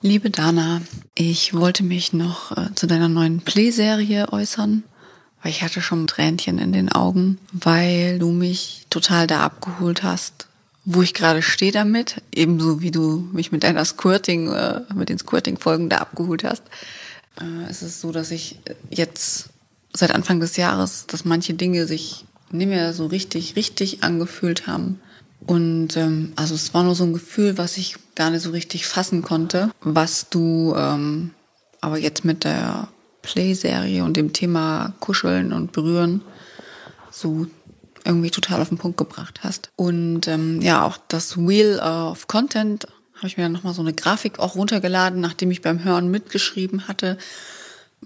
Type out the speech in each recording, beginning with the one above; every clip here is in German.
Liebe Dana, ich wollte mich noch äh, zu deiner neuen Play-Serie äußern, weil ich hatte schon Tränchen in den Augen, weil du mich total da abgeholt hast, wo ich gerade stehe damit, ebenso wie du mich mit deiner Squirting, äh, mit den Squirting-Folgen da abgeholt hast. Äh, es ist so, dass ich jetzt seit Anfang des Jahres, dass manche Dinge sich nicht mehr so richtig, richtig angefühlt haben. Und ähm, also es war nur so ein Gefühl, was ich gar nicht so richtig fassen konnte, was du ähm, aber jetzt mit der Play-Serie und dem Thema Kuscheln und Berühren so irgendwie total auf den Punkt gebracht hast. Und ähm, ja, auch das Wheel of Content habe ich mir dann nochmal so eine Grafik auch runtergeladen, nachdem ich beim Hören mitgeschrieben hatte.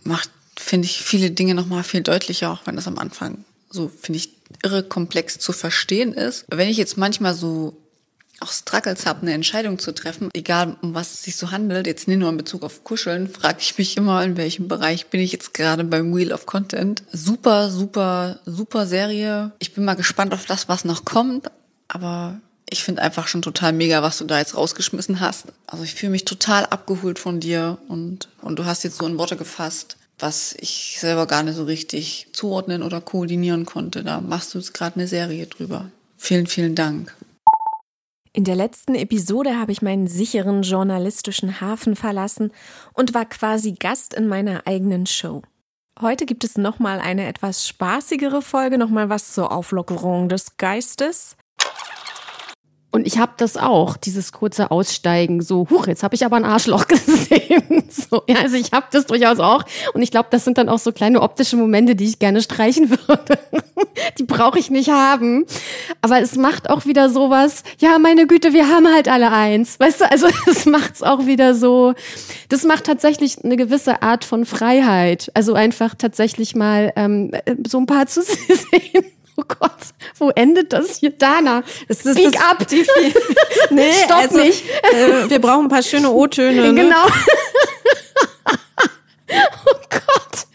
Macht, finde ich, viele Dinge nochmal viel deutlicher, auch wenn das am Anfang so, finde ich, irre komplex zu verstehen ist. Wenn ich jetzt manchmal so auch Struggles habe, eine Entscheidung zu treffen, egal um was es sich so handelt, jetzt nicht nur in Bezug auf Kuscheln, frage ich mich immer, in welchem Bereich bin ich jetzt gerade beim Wheel of Content. Super, super, super Serie. Ich bin mal gespannt auf das, was noch kommt, aber ich finde einfach schon total mega, was du da jetzt rausgeschmissen hast. Also ich fühle mich total abgeholt von dir und, und du hast jetzt so in Worte gefasst, was ich selber gar nicht so richtig zuordnen oder koordinieren konnte. Da machst du jetzt gerade eine Serie drüber. Vielen, vielen Dank. In der letzten Episode habe ich meinen sicheren journalistischen Hafen verlassen und war quasi Gast in meiner eigenen Show. Heute gibt es nochmal eine etwas spaßigere Folge, nochmal was zur Auflockerung des Geistes. Und ich habe das auch, dieses kurze Aussteigen, so, huch, jetzt habe ich aber ein Arschloch gesehen. so, ja, also ich habe das durchaus auch. Und ich glaube, das sind dann auch so kleine optische Momente, die ich gerne streichen würde. die brauche ich nicht haben. Aber es macht auch wieder sowas, ja, meine Güte, wir haben halt alle eins. Weißt du, also es macht's auch wieder so, das macht tatsächlich eine gewisse Art von Freiheit. Also einfach tatsächlich mal ähm, so ein paar zu sehen. Oh Gott, wo endet das hier? Dana, das ist Speak das, up. Die nee, stopp also, nicht. Äh, wir brauchen ein paar schöne O-Töne. Ne? Genau. oh Gott.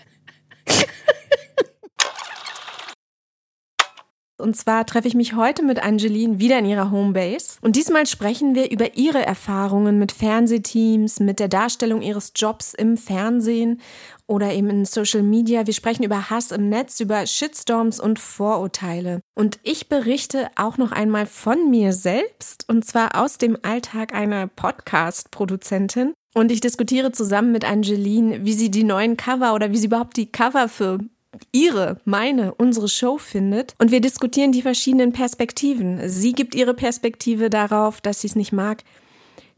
Und zwar treffe ich mich heute mit Angeline wieder in ihrer Homebase. Und diesmal sprechen wir über ihre Erfahrungen mit Fernsehteams, mit der Darstellung ihres Jobs im Fernsehen oder eben in Social Media. Wir sprechen über Hass im Netz, über Shitstorms und Vorurteile. Und ich berichte auch noch einmal von mir selbst und zwar aus dem Alltag einer Podcast-Produzentin. Und ich diskutiere zusammen mit Angeline, wie sie die neuen Cover oder wie sie überhaupt die Cover für ihre, meine, unsere Show findet. Und wir diskutieren die verschiedenen Perspektiven. Sie gibt ihre Perspektive darauf, dass sie es nicht mag,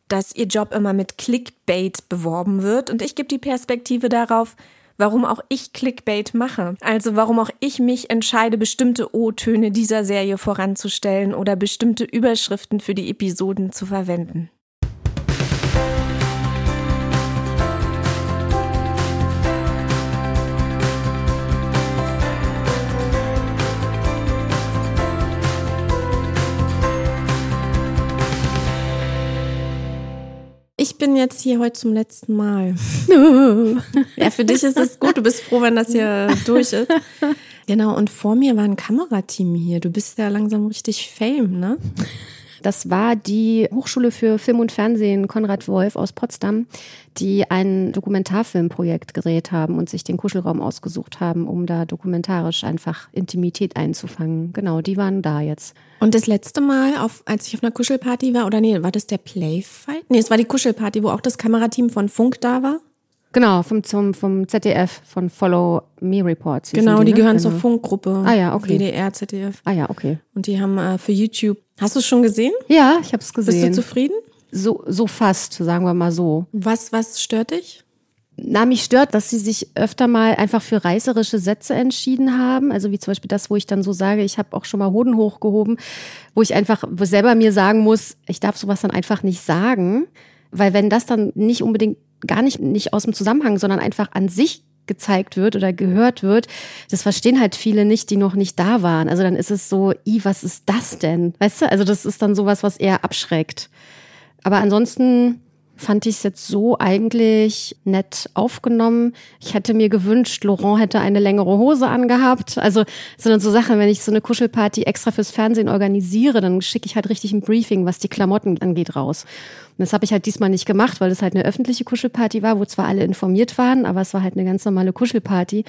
dass ihr Job immer mit Clickbait beworben wird und ich gebe die Perspektive darauf, warum auch ich Clickbait mache. Also warum auch ich mich entscheide, bestimmte O-Töne dieser Serie voranzustellen oder bestimmte Überschriften für die Episoden zu verwenden. Bin jetzt hier heute zum letzten Mal. ja, für dich ist es gut. Du bist froh, wenn das hier durch ist. Genau, und vor mir war ein Kamerateam hier. Du bist ja langsam richtig Fame, ne? Das war die Hochschule für Film und Fernsehen Konrad Wolf aus Potsdam, die ein Dokumentarfilmprojekt gedreht haben und sich den Kuschelraum ausgesucht haben, um da dokumentarisch einfach Intimität einzufangen. Genau, die waren da jetzt. Und das letzte Mal, auf, als ich auf einer Kuschelparty war, oder nee, war das der Playfight? Nee, es war die Kuschelparty, wo auch das Kamerateam von Funk da war. Genau, vom, zum, vom ZDF, von Follow Me Reports. Genau, die, die ne? gehören genau. zur Funkgruppe. Ah ja, okay. WDR, ZDF. Ah ja, okay. Und die haben äh, für YouTube. Hast du es schon gesehen? Ja, ich habe es gesehen. Bist du zufrieden? So, so fast, sagen wir mal so. Was, was stört dich? Na, mich stört, dass sie sich öfter mal einfach für reißerische Sätze entschieden haben. Also wie zum Beispiel das, wo ich dann so sage, ich habe auch schon mal Hoden hochgehoben, wo ich einfach selber mir sagen muss, ich darf sowas dann einfach nicht sagen. Weil wenn das dann nicht unbedingt gar nicht, nicht aus dem Zusammenhang, sondern einfach an sich gezeigt wird oder gehört wird, das verstehen halt viele nicht, die noch nicht da waren. Also dann ist es so, i, was ist das denn? Weißt du? Also das ist dann sowas, was eher abschreckt. Aber ansonsten fand ich es jetzt so eigentlich nett aufgenommen. Ich hätte mir gewünscht, Laurent hätte eine längere Hose angehabt. Also sind so Sachen, wenn ich so eine Kuschelparty extra fürs Fernsehen organisiere, dann schicke ich halt richtig ein Briefing, was die Klamotten angeht, raus. Und das habe ich halt diesmal nicht gemacht, weil es halt eine öffentliche Kuschelparty war, wo zwar alle informiert waren, aber es war halt eine ganz normale Kuschelparty.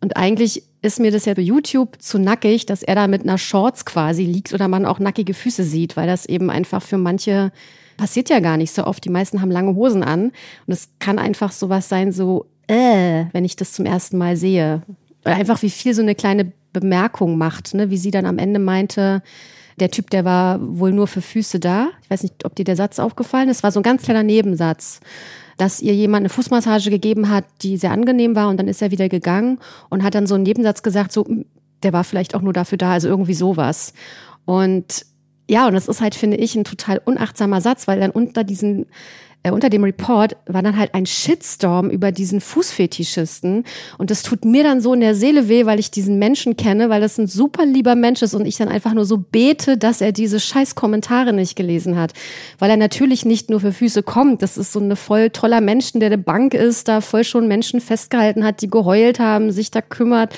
Und eigentlich ist mir das ja bei YouTube zu nackig, dass er da mit einer Shorts quasi liegt oder man auch nackige Füße sieht, weil das eben einfach für manche passiert ja gar nicht so oft. Die meisten haben lange Hosen an und es kann einfach sowas sein, so, äh, wenn ich das zum ersten Mal sehe. Oder einfach wie viel so eine kleine Bemerkung macht, ne? wie sie dann am Ende meinte, der Typ, der war wohl nur für Füße da. Ich weiß nicht, ob dir der Satz aufgefallen ist. war so ein ganz kleiner Nebensatz dass ihr jemand eine Fußmassage gegeben hat, die sehr angenehm war und dann ist er wieder gegangen und hat dann so einen Nebensatz gesagt, so, hm, der war vielleicht auch nur dafür da, also irgendwie sowas. Und ja, und das ist halt, finde ich, ein total unachtsamer Satz, weil dann unter diesen äh, unter dem Report war dann halt ein Shitstorm über diesen Fußfetischisten. Und das tut mir dann so in der Seele weh, weil ich diesen Menschen kenne, weil das ein super lieber Mensch ist und ich dann einfach nur so bete, dass er diese scheiß Kommentare nicht gelesen hat. Weil er natürlich nicht nur für Füße kommt. Das ist so eine voll toller Mensch, der eine Bank ist, da voll schon Menschen festgehalten hat, die geheult haben, sich da kümmert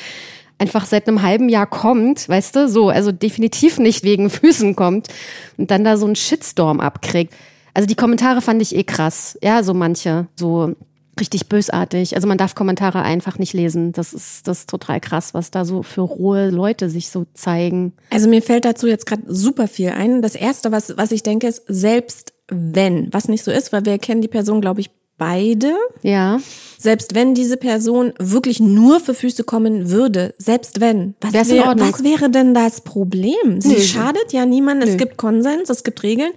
einfach seit einem halben Jahr kommt, weißt du, so, also definitiv nicht wegen Füßen kommt und dann da so einen Shitstorm abkriegt. Also die Kommentare fand ich eh krass. Ja, so manche. So richtig bösartig. Also man darf Kommentare einfach nicht lesen. Das ist das ist total krass, was da so für rohe Leute sich so zeigen. Also mir fällt dazu jetzt gerade super viel ein. Das erste, was was ich denke, ist selbst wenn, was nicht so ist, weil wir kennen die Person, glaube ich, beide. Ja. Selbst wenn diese Person wirklich nur für Füße kommen würde, selbst wenn, was, wär, was wäre denn das Problem? Sie Nö. schadet ja niemandem. Es gibt Konsens, es gibt Regeln.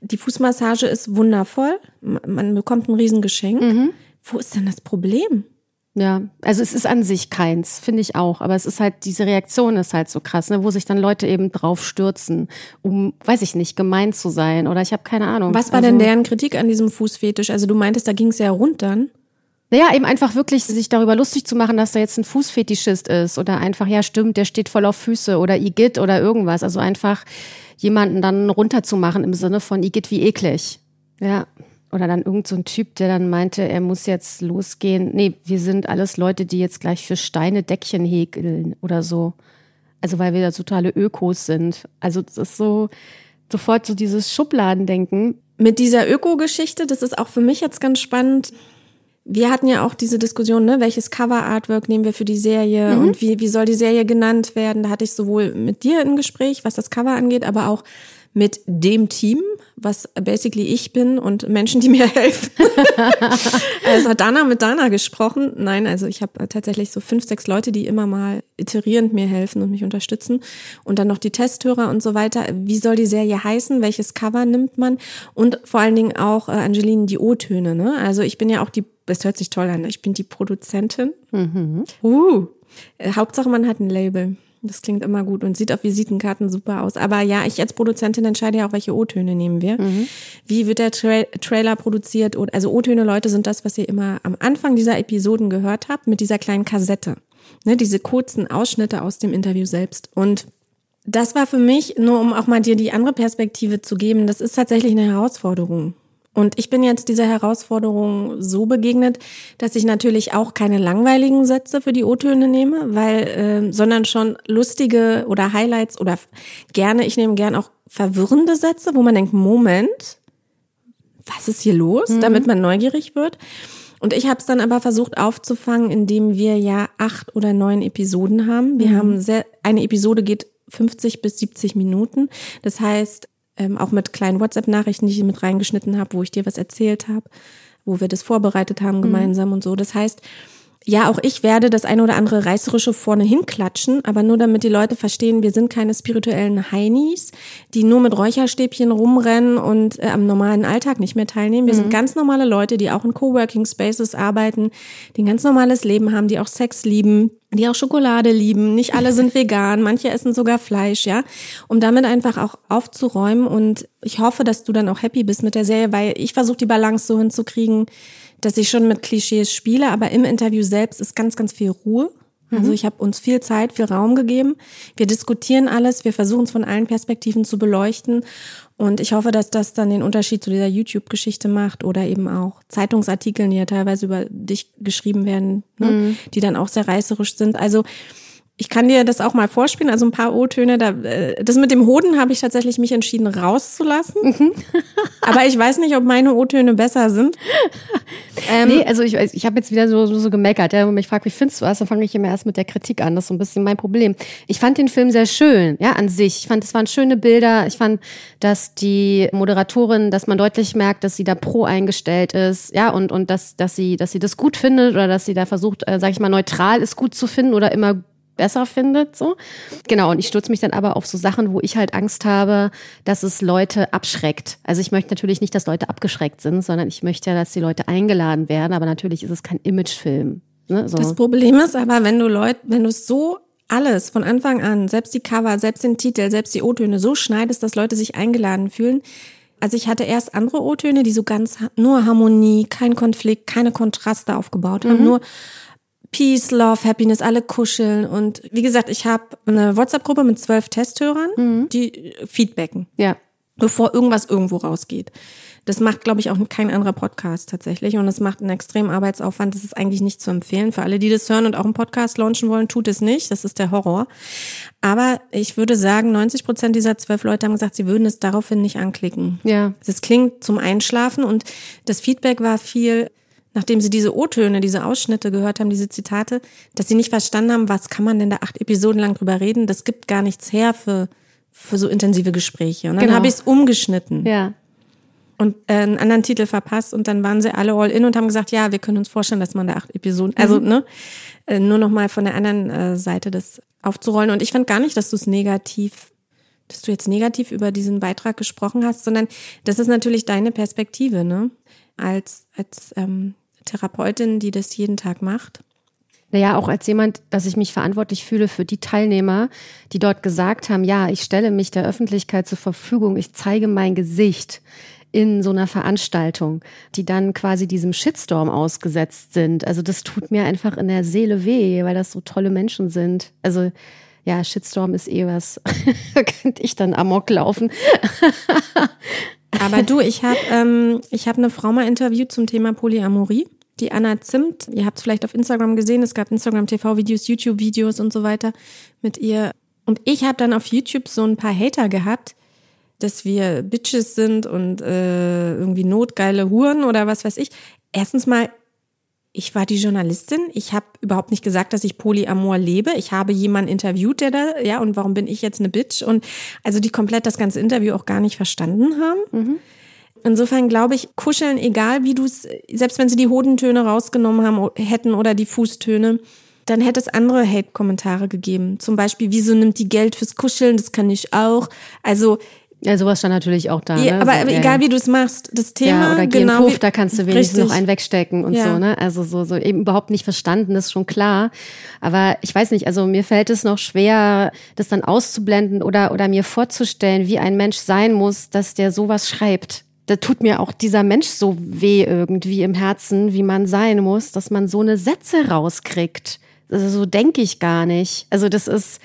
Die Fußmassage ist wundervoll. Man bekommt ein Riesengeschenk. Mhm. Wo ist denn das Problem? Ja, also es ist an sich keins, finde ich auch. Aber es ist halt, diese Reaktion ist halt so krass, ne, wo sich dann Leute eben drauf stürzen, um, weiß ich nicht, gemein zu sein oder ich habe keine Ahnung. Was war also, denn deren Kritik an diesem Fußfetisch? Also du meintest, da ging es ja runter. Naja, eben einfach wirklich sich darüber lustig zu machen, dass da jetzt ein Fußfetischist ist oder einfach, ja stimmt, der steht voll auf Füße oder Igitt oder irgendwas. Also einfach jemanden dann runterzumachen im Sinne von Igitt wie eklig. Ja. Oder dann irgend so ein Typ, der dann meinte, er muss jetzt losgehen. Nee, wir sind alles Leute, die jetzt gleich für Steine Deckchen häkeln oder so. Also weil wir da totale Ökos sind. Also das ist so sofort so dieses Schubladendenken. Mit dieser Öko-Geschichte, das ist auch für mich jetzt ganz spannend. Wir hatten ja auch diese Diskussion, ne, welches Cover-Artwork nehmen wir für die Serie mhm. und wie, wie soll die Serie genannt werden. Da hatte ich sowohl mit dir ein Gespräch, was das Cover angeht, aber auch mit dem Team, was basically ich bin und Menschen, die mir helfen. also hat Dana mit Dana gesprochen. Nein, also ich habe tatsächlich so fünf, sechs Leute, die immer mal iterierend mir helfen und mich unterstützen. Und dann noch die Testhörer und so weiter. Wie soll die Serie heißen? Welches Cover nimmt man? Und vor allen Dingen auch, äh, Angeline, die O-Töne. Ne? Also ich bin ja auch die, das hört sich toll an, ich bin die Produzentin. Mhm. Uh, Hauptsache man hat ein Label. Das klingt immer gut und sieht auf Visitenkarten super aus. Aber ja, ich als Produzentin entscheide ja auch, welche O-Töne nehmen wir. Mhm. Wie wird der Tra Trailer produziert? Also O-Töne, Leute, sind das, was ihr immer am Anfang dieser Episoden gehört habt, mit dieser kleinen Kassette. Ne, diese kurzen Ausschnitte aus dem Interview selbst. Und das war für mich, nur um auch mal dir die andere Perspektive zu geben, das ist tatsächlich eine Herausforderung. Und ich bin jetzt dieser Herausforderung so begegnet, dass ich natürlich auch keine langweiligen Sätze für die O-Töne nehme, weil, äh, sondern schon lustige oder Highlights oder gerne, ich nehme gern auch verwirrende Sätze, wo man denkt, Moment, was ist hier los, mhm. damit man neugierig wird. Und ich habe es dann aber versucht aufzufangen, indem wir ja acht oder neun Episoden haben. Wir mhm. haben sehr, eine Episode geht 50 bis 70 Minuten. Das heißt, ähm, auch mit kleinen WhatsApp-Nachrichten, die ich mit reingeschnitten habe, wo ich dir was erzählt habe, wo wir das vorbereitet haben mhm. gemeinsam mhm. und so. Das heißt, ja, auch ich werde das eine oder andere Reißerische vorne hinklatschen, aber nur damit die Leute verstehen, wir sind keine spirituellen Heinis, die nur mit Räucherstäbchen rumrennen und äh, am normalen Alltag nicht mehr teilnehmen. Wir mhm. sind ganz normale Leute, die auch in Coworking Spaces arbeiten, die ein ganz normales Leben haben, die auch Sex lieben, die auch Schokolade lieben. Nicht alle sind vegan, manche essen sogar Fleisch, ja. Um damit einfach auch aufzuräumen und ich hoffe, dass du dann auch happy bist mit der Serie, weil ich versuche die Balance so hinzukriegen, dass ich schon mit Klischees spiele, aber im Interview selbst ist ganz, ganz viel Ruhe. Also ich habe uns viel Zeit, viel Raum gegeben. Wir diskutieren alles, wir versuchen es von allen Perspektiven zu beleuchten. Und ich hoffe, dass das dann den Unterschied zu dieser YouTube-Geschichte macht oder eben auch Zeitungsartikeln, die ja teilweise über dich geschrieben werden, ne? Mhm. die dann auch sehr reißerisch sind. Also ich kann dir das auch mal vorspielen, also ein paar O-Töne. Da, äh, das mit dem Hoden habe ich tatsächlich mich entschieden rauszulassen. Mhm. Aber ich weiß nicht, ob meine O-Töne besser sind. Ähm, nee, also ich, ich habe jetzt wieder so, so, so gemeckert. Ja, wenn man mich fragt, wie findest du was, dann fange ich immer erst mit der Kritik an. Das ist so ein bisschen mein Problem. Ich fand den Film sehr schön, ja, an sich. Ich fand, es waren schöne Bilder. Ich fand, dass die Moderatorin, dass man deutlich merkt, dass sie da pro eingestellt ist, ja, und, und dass, dass sie, dass sie das gut findet oder dass sie da versucht, äh, sag ich mal, neutral ist gut zu finden oder immer besser findet, so. Genau, und ich stürze mich dann aber auf so Sachen, wo ich halt Angst habe, dass es Leute abschreckt. Also ich möchte natürlich nicht, dass Leute abgeschreckt sind, sondern ich möchte ja, dass die Leute eingeladen werden, aber natürlich ist es kein Imagefilm. Ne? So. Das Problem ist aber, wenn du Leute, wenn du es so alles von Anfang an, selbst die Cover, selbst den Titel, selbst die O-Töne so schneidest, dass Leute sich eingeladen fühlen. Also ich hatte erst andere O-Töne, die so ganz nur Harmonie, kein Konflikt, keine Kontraste aufgebaut haben, nur Peace, Love, Happiness, alle kuscheln. Und wie gesagt, ich habe eine WhatsApp-Gruppe mit zwölf Testhörern, die feedbacken ja. bevor irgendwas irgendwo rausgeht. Das macht, glaube ich, auch kein anderer Podcast tatsächlich. Und es macht einen extremen Arbeitsaufwand. Das ist eigentlich nicht zu empfehlen. Für alle, die das hören und auch einen Podcast launchen wollen, tut es nicht. Das ist der Horror. Aber ich würde sagen, 90 Prozent dieser zwölf Leute haben gesagt, sie würden es daraufhin nicht anklicken. Ja. Das klingt zum Einschlafen und das Feedback war viel, nachdem sie diese O-Töne, diese Ausschnitte gehört haben, diese Zitate, dass sie nicht verstanden haben, was kann man denn da acht Episoden lang drüber reden? Das gibt gar nichts her für, für so intensive Gespräche. Und dann Genau. habe ich es umgeschnitten Ja. und äh, einen anderen Titel verpasst und dann waren sie alle all in und haben gesagt, ja, wir können uns vorstellen, dass man da acht Episoden, also ne, äh, nur noch mal von der anderen äh, Seite das aufzurollen. Und ich fand gar nicht, dass du es negativ, dass du jetzt negativ über diesen Beitrag gesprochen hast, sondern das ist natürlich deine Perspektive, ne, als als ähm, Therapeutin, die das jeden Tag macht. Naja, auch als jemand, dass ich mich verantwortlich fühle für die Teilnehmer, die dort gesagt haben, ja, ich stelle mich der Öffentlichkeit zur Verfügung, ich zeige mein Gesicht in so einer Veranstaltung, die dann quasi diesem Shitstorm ausgesetzt sind. Also das tut mir einfach in der Seele weh, weil das so tolle Menschen sind. Also ja, Shitstorm ist eh was. da könnte ich dann amok laufen. Aber du, ich habe ähm, ich hab eine Frau mal interviewt zum Thema Polyamorie. Die Anna Zimt, ihr habt es vielleicht auf Instagram gesehen, es gab Instagram-TV-Videos, YouTube-Videos und so weiter mit ihr. Und ich habe dann auf YouTube so ein paar Hater gehabt, dass wir Bitches sind und äh, irgendwie notgeile Huren oder was weiß ich. Erstens mal, ich war die Journalistin. Ich habe überhaupt nicht gesagt, dass ich Polyamor lebe. Ich habe jemanden interviewt, der da, ja, und warum bin ich jetzt eine Bitch? Und also die komplett das ganze Interview auch gar nicht verstanden haben. Insofern glaube ich, kuscheln, egal wie du es, selbst wenn sie die Hodentöne rausgenommen haben hätten oder die Fußtöne, dann hätte es andere Hate-Kommentare gegeben. Zum Beispiel, wieso nimmt die Geld fürs Kuscheln? Das kann ich auch. Also, Ja, sowas stand natürlich auch da. ja, ne? aber, So, aber ja, egal wie du es machst, das Thema. Ja, oder geh genau Puff, wie- da kannst du wenigstens Richtig. noch einen wegstecken und Ja. so, ne? Also so, so eben überhaupt nicht verstanden, das ist schon klar. Aber ich weiß nicht, also mir fällt es noch schwer, das dann auszublenden oder, oder mir vorzustellen, wie ein Mensch sein muss, dass der sowas schreibt. Da tut mir auch dieser Mensch so weh irgendwie im Herzen, wie man sein muss, dass man so eine Sätze rauskriegt. Also so denke ich gar nicht. Also das ist,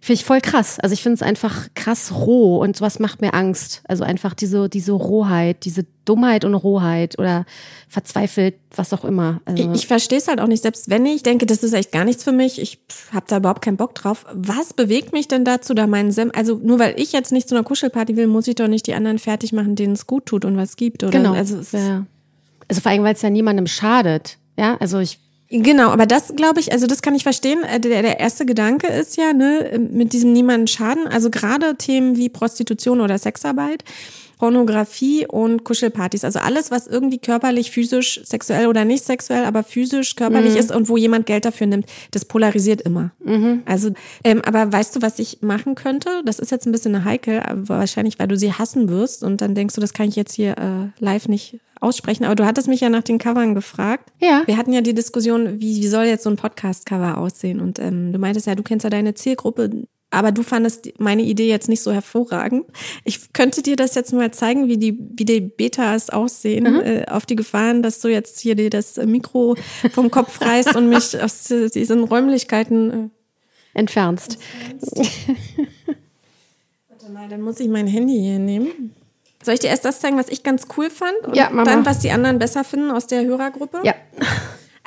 Finde ich voll krass. Also ich finde es einfach krass roh und sowas macht mir Angst. Also einfach diese, diese Rohheit, diese Dummheit und Rohheit oder verzweifelt, was auch immer. Also, Ich, ich verstehe es halt auch nicht, selbst wenn ich denke, das ist echt gar nichts für mich, ich habe da überhaupt keinen Bock drauf. Was bewegt mich denn dazu, da meinen Sem also nur weil ich jetzt nicht zu einer Kuschelparty will, muss ich doch nicht die anderen fertig machen, denen es gut tut und was gibt, oder? genau. Also, es- ja. also vor allem, weil es ja niemandem schadet. Ja, also ich, Genau, aber das glaube ich, also das kann ich verstehen. Äh, Der, der erste Gedanke ist ja, ne, mit diesem niemanden schaden. Also gerade Themen wie Prostitution oder Sexarbeit, Pornografie und Kuschelpartys. Also alles, was irgendwie körperlich, physisch, sexuell oder nicht sexuell, aber physisch, körperlich ist und wo jemand Geld dafür nimmt, das polarisiert immer. Also, ähm, aber weißt du, was ich machen könnte? Das ist jetzt ein bisschen heikel, aber wahrscheinlich, weil du sie hassen wirst und dann denkst du, das kann ich jetzt hier äh, live nicht aussprechen. Aber du hattest mich ja nach den Covern gefragt. Ja. Wir hatten ja die Diskussion, wie, wie soll jetzt so ein Podcast-Cover aussehen? Und ähm, du meintest ja, du kennst ja deine Zielgruppe, aber du fandest meine Idee jetzt nicht so hervorragend. Ich könnte dir das jetzt mal zeigen, wie die, wie die Betas aussehen, mhm. äh, auf die Gefahren, dass du jetzt hier dir das Mikro vom Kopf reißt und mich aus diesen Räumlichkeiten äh, entfernst. Warte mal, dann muss ich mein Handy hier nehmen. Soll ich dir erst das zeigen, was ich ganz cool fand? Und ja, Mama. dann, was die anderen besser finden aus der Hörergruppe? Ja.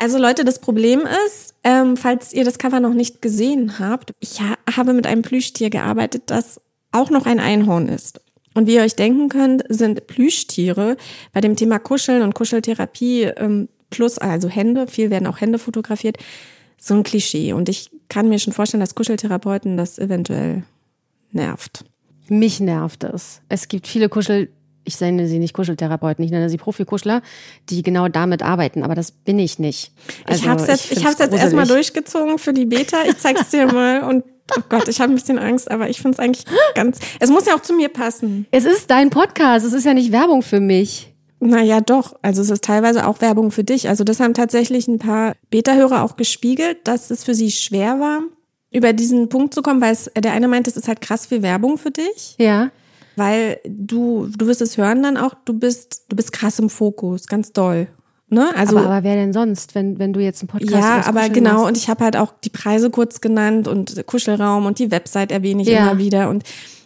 Also Leute, das Problem ist, ähm, falls ihr das Cover noch nicht gesehen habt, ich ha habe mit einem Plüschtier gearbeitet, das auch noch ein Einhorn ist. Und wie ihr euch denken könnt, sind Plüschtiere bei dem Thema Kuscheln und Kuscheltherapie ähm, plus also Hände, viel werden auch Hände fotografiert, so ein Klischee. Und ich kann mir schon vorstellen, dass Kuscheltherapeuten das eventuell nervt. Mich nervt es. Es gibt viele Kuschel ich nenne sie nicht Kuscheltherapeuten, ich nenne sie Profikuschler, die genau damit arbeiten, aber das bin ich nicht. Also, ich habe es jetzt, ich hab's jetzt erstmal durchgezogen für die Beta. Ich zeig's dir mal und oh Gott, ich habe ein bisschen Angst, aber ich finde es eigentlich ganz. Es muss ja auch zu mir passen. Es ist dein Podcast, es ist ja nicht Werbung für mich. Naja, doch. Also es ist teilweise auch Werbung für dich. Also das haben tatsächlich ein paar Beta-Hörer auch gespiegelt, dass es für sie schwer war, über diesen Punkt zu kommen, weil es, der eine meint, es ist halt krass viel Werbung für dich. Ja weil du, du wirst es hören dann auch, du bist, du bist krass im Fokus, ganz doll. Ne? Also, aber, aber wer denn sonst, wenn, wenn du jetzt einen Podcast Ja, aber genau, machst? und ich habe halt auch die Preise kurz genannt und Kuschelraum und die Website erwähne ich ja. immer wieder. Und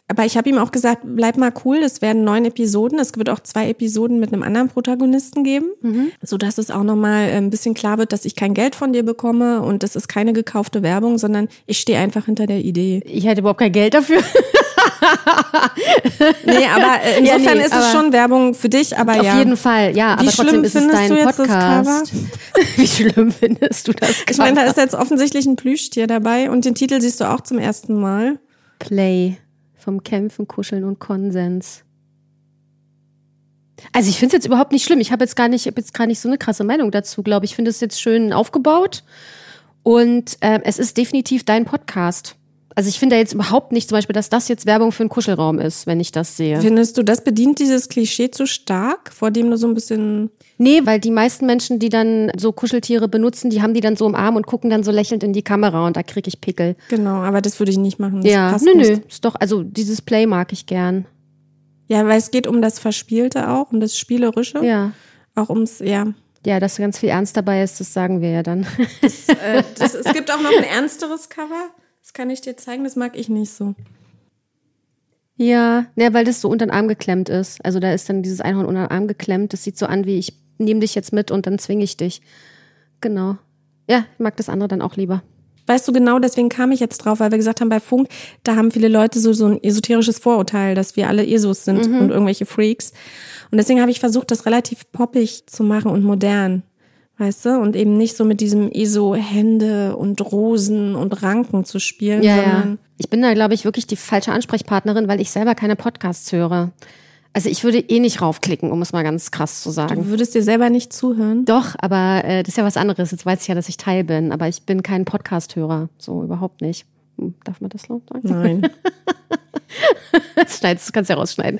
aber ich habe ihm auch gesagt, bleib mal cool, es werden neun Episoden. Es wird auch zwei Episoden mit einem anderen Protagonisten geben, mhm. so dass es auch nochmal äh, ein bisschen klar wird, dass ich kein Geld von dir bekomme und das ist keine gekaufte Werbung, sondern ich stehe einfach hinter der Idee. Ich hätte überhaupt kein Geld dafür. nee, aber äh, insofern ja, nee, ist es schon Werbung für dich, aber auf ja. Auf jeden Fall, ja, Wie aber trotzdem ist es dein Podcast. Wie schlimm findest du das? Cover? Ich meine, da ist jetzt offensichtlich ein Plüschtier dabei und den Titel siehst du auch zum ersten Mal. Play vom Kämpfen, Kuscheln und Konsens. Also ich finde es jetzt überhaupt nicht schlimm. Ich habe jetzt gar nicht, habe jetzt gar nicht so eine krasse Meinung dazu, glaube ich. Ich finde es jetzt schön aufgebaut und äh, es ist definitiv dein Podcast. Also ich finde da jetzt überhaupt nicht zum Beispiel, dass das jetzt Werbung für einen Kuschelraum ist, wenn ich das sehe. Findest du, das bedient dieses Klischee zu stark, vor dem du so ein bisschen. Nee, weil die meisten Menschen, die dann so Kuscheltiere benutzen, die haben die dann so im Arm und gucken dann so lächelnd in die Kamera und da kriege ich Pickel. Genau, aber das würde ich nicht machen. Das ja, nö, nö, ist doch, also dieses Play mag ich gern. Ja, weil es geht um das Verspielte auch, um das Spielerische. Ja. Auch ums, ja. Ja, dass ganz viel Ernst dabei ist, das sagen wir ja dann. Das, äh, das, es gibt auch noch ein ernsteres Cover. Das kann ich dir zeigen, das mag ich nicht so. Ja, ne, weil das so unter den Arm geklemmt ist. Also da ist dann dieses Einhorn unter den Arm geklemmt. Das sieht so an wie ich nehme dich jetzt mit und dann zwinge ich dich. Genau. Ja, ich mag das andere dann auch lieber. Weißt du genau, deswegen kam ich jetzt drauf, weil wir gesagt haben, bei Funk, da haben viele Leute so, so ein esoterisches Vorurteil, dass wir alle Esos sind mhm. und irgendwelche Freaks. Und deswegen habe ich versucht, das relativ poppig zu machen und modern weißt du, und eben nicht so mit diesem ESO Hände und Rosen und Ranken zu spielen, ja, sondern ja. ich bin da glaube ich wirklich die falsche Ansprechpartnerin, weil ich selber keine Podcasts höre. Also ich würde eh nicht raufklicken, um es mal ganz krass zu sagen. Du würdest dir selber nicht zuhören? Doch, aber äh, das ist ja was anderes. Jetzt weiß ich ja, dass ich Teil bin, aber ich bin kein Podcast-Hörer, so überhaupt nicht. Hm, darf man das laut sagen? Nein. das schneidest, das kannst du ja rausschneiden.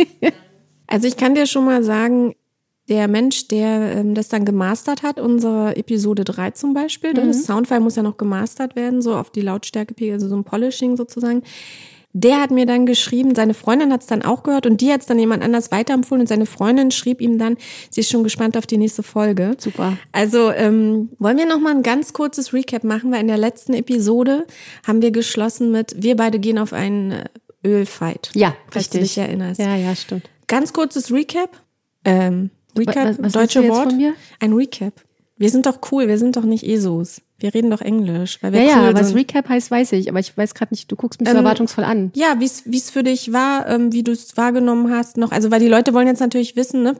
also ich kann dir schon mal sagen, der Mensch, der ähm, das dann gemastert hat, unsere Episode 3 zum Beispiel, mhm. das Soundfile muss ja noch gemastert werden, so auf die Lautstärke, also so ein Polishing sozusagen. Der hat mir dann geschrieben, seine Freundin hat es dann auch gehört und die hat es dann jemand anders weiterempfohlen und seine Freundin schrieb ihm dann, sie ist schon gespannt auf die nächste Folge. Super. Also ähm, wollen wir noch mal ein ganz kurzes Recap machen, weil in der letzten Episode haben wir geschlossen mit, wir beide gehen auf einen äh, Ölfight. Ja, falls richtig. du dich erinnerst. Ja, ja, stimmt. Ganz kurzes Recap. Ähm, Recap, was, was deutsche Wort. Ein Recap. Wir sind doch cool, wir sind doch nicht ESOs. Wir reden doch Englisch, weil wir ja, cool ja, was Recap heißt, weiß ich, aber ich weiß gerade nicht, du guckst mich so ähm, erwartungsvoll an. Ja, wie es für dich war, ähm, wie du es wahrgenommen hast noch. Also, weil die Leute wollen jetzt natürlich wissen, ne?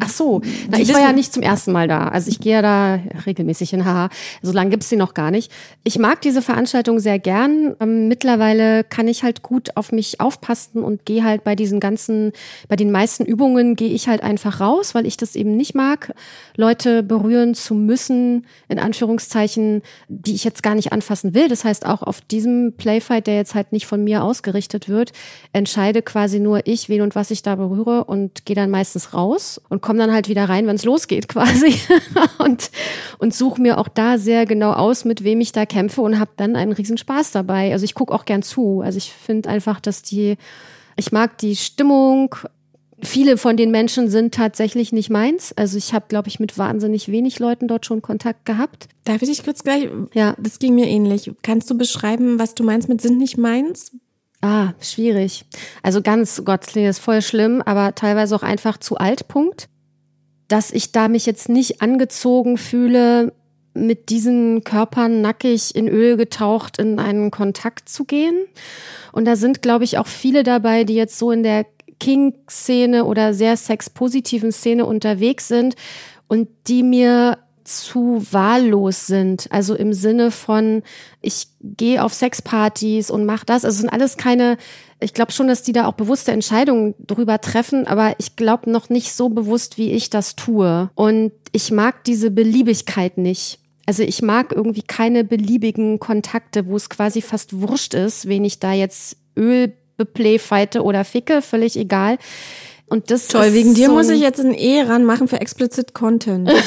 Ach so, Na, ich wissen, war ja nicht zum ersten Mal da. Also ich gehe ja da regelmäßig hin, haha. So lange gibt's sie noch gar nicht. Ich mag diese Veranstaltung sehr gern. Ähm, mittlerweile kann ich halt gut auf mich aufpassen und gehe halt bei diesen ganzen, bei den meisten Übungen gehe ich halt einfach raus, weil ich das eben nicht mag, Leute berühren zu müssen, in Anführungszeichen Die ich jetzt gar nicht anfassen will. Das heißt, auch auf diesem Playfight, der jetzt halt nicht von mir ausgerichtet wird, entscheide quasi nur ich, wen und was ich da berühre und gehe dann meistens raus und komme dann halt wieder rein, wenn es losgeht quasi. und und suche mir auch da sehr genau aus, mit wem ich da kämpfe und habe dann einen riesen Spaß dabei. Also ich gucke auch gern zu. Also ich finde einfach, dass die, ich mag die Stimmung, Viele von den Menschen sind tatsächlich nicht meins. Also ich habe, glaube ich, mit wahnsinnig wenig Leuten dort schon Kontakt gehabt. Darf ich dich kurz gleich? Ja. Das ging mir ähnlich. Kannst du beschreiben, was du meinst mit sind nicht meins? Ah, schwierig. Also ganz, Gott, das ist voll schlimm, aber teilweise auch einfach zu alt, Punkt. Dass ich da mich jetzt nicht angezogen fühle, mit diesen Körpern nackig in Öl getaucht in einen Kontakt zu gehen. Und da sind, glaube ich, auch viele dabei, die jetzt so in der King-Szene oder sehr sexpositiven Szene unterwegs sind und die mir zu wahllos sind. Also im Sinne von, ich gehe auf Sexpartys und mach das. Also sind alles keine, ich glaube schon, dass die da auch bewusste Entscheidungen drüber treffen, aber ich glaube noch nicht so bewusst, wie ich das tue. Und ich mag diese Beliebigkeit nicht. Also ich mag irgendwie keine beliebigen Kontakte, wo es quasi fast wurscht ist, wen ich da jetzt Öl beplayfighte oder ficke, völlig egal. Und das Toll, wegen dir so muss ich jetzt ein E ranmachen für explicit Content.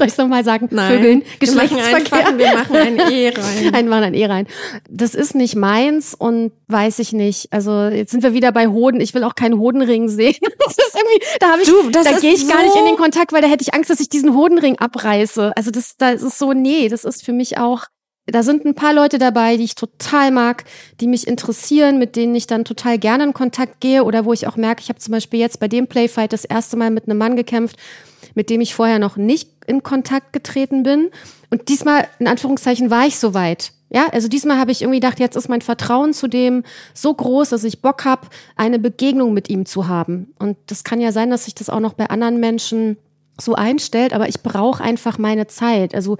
Soll ich es nochmal sagen? Nein, Vögeln, Geschlechtsverkehr. Wir machen, wir machen ein E rein. Ein machen ein E rein. Das ist nicht meins und weiß ich nicht. Also jetzt sind wir wieder bei Hoden. Ich will auch keinen Hodenring sehen. Das ist irgendwie, da habe ich, du, da gehe ich so gar nicht in den Kontakt, weil da hätte ich Angst, dass ich diesen Hodenring abreiße. Also das, das ist so, nee, das ist für mich auch da sind ein paar Leute dabei, die ich total mag, die mich interessieren, mit denen ich dann total gerne in Kontakt gehe oder wo ich auch merke, ich habe zum Beispiel jetzt bei dem Playfight das erste Mal mit einem Mann gekämpft, mit dem ich vorher noch nicht in Kontakt getreten bin. Und diesmal, in Anführungszeichen, war ich soweit. Ja, also diesmal habe ich irgendwie gedacht, jetzt ist mein Vertrauen zu dem so groß, dass ich Bock habe, eine Begegnung mit ihm zu haben. Und das kann ja sein, dass sich das auch noch bei anderen Menschen so einstellt, aber ich brauche einfach meine Zeit. Also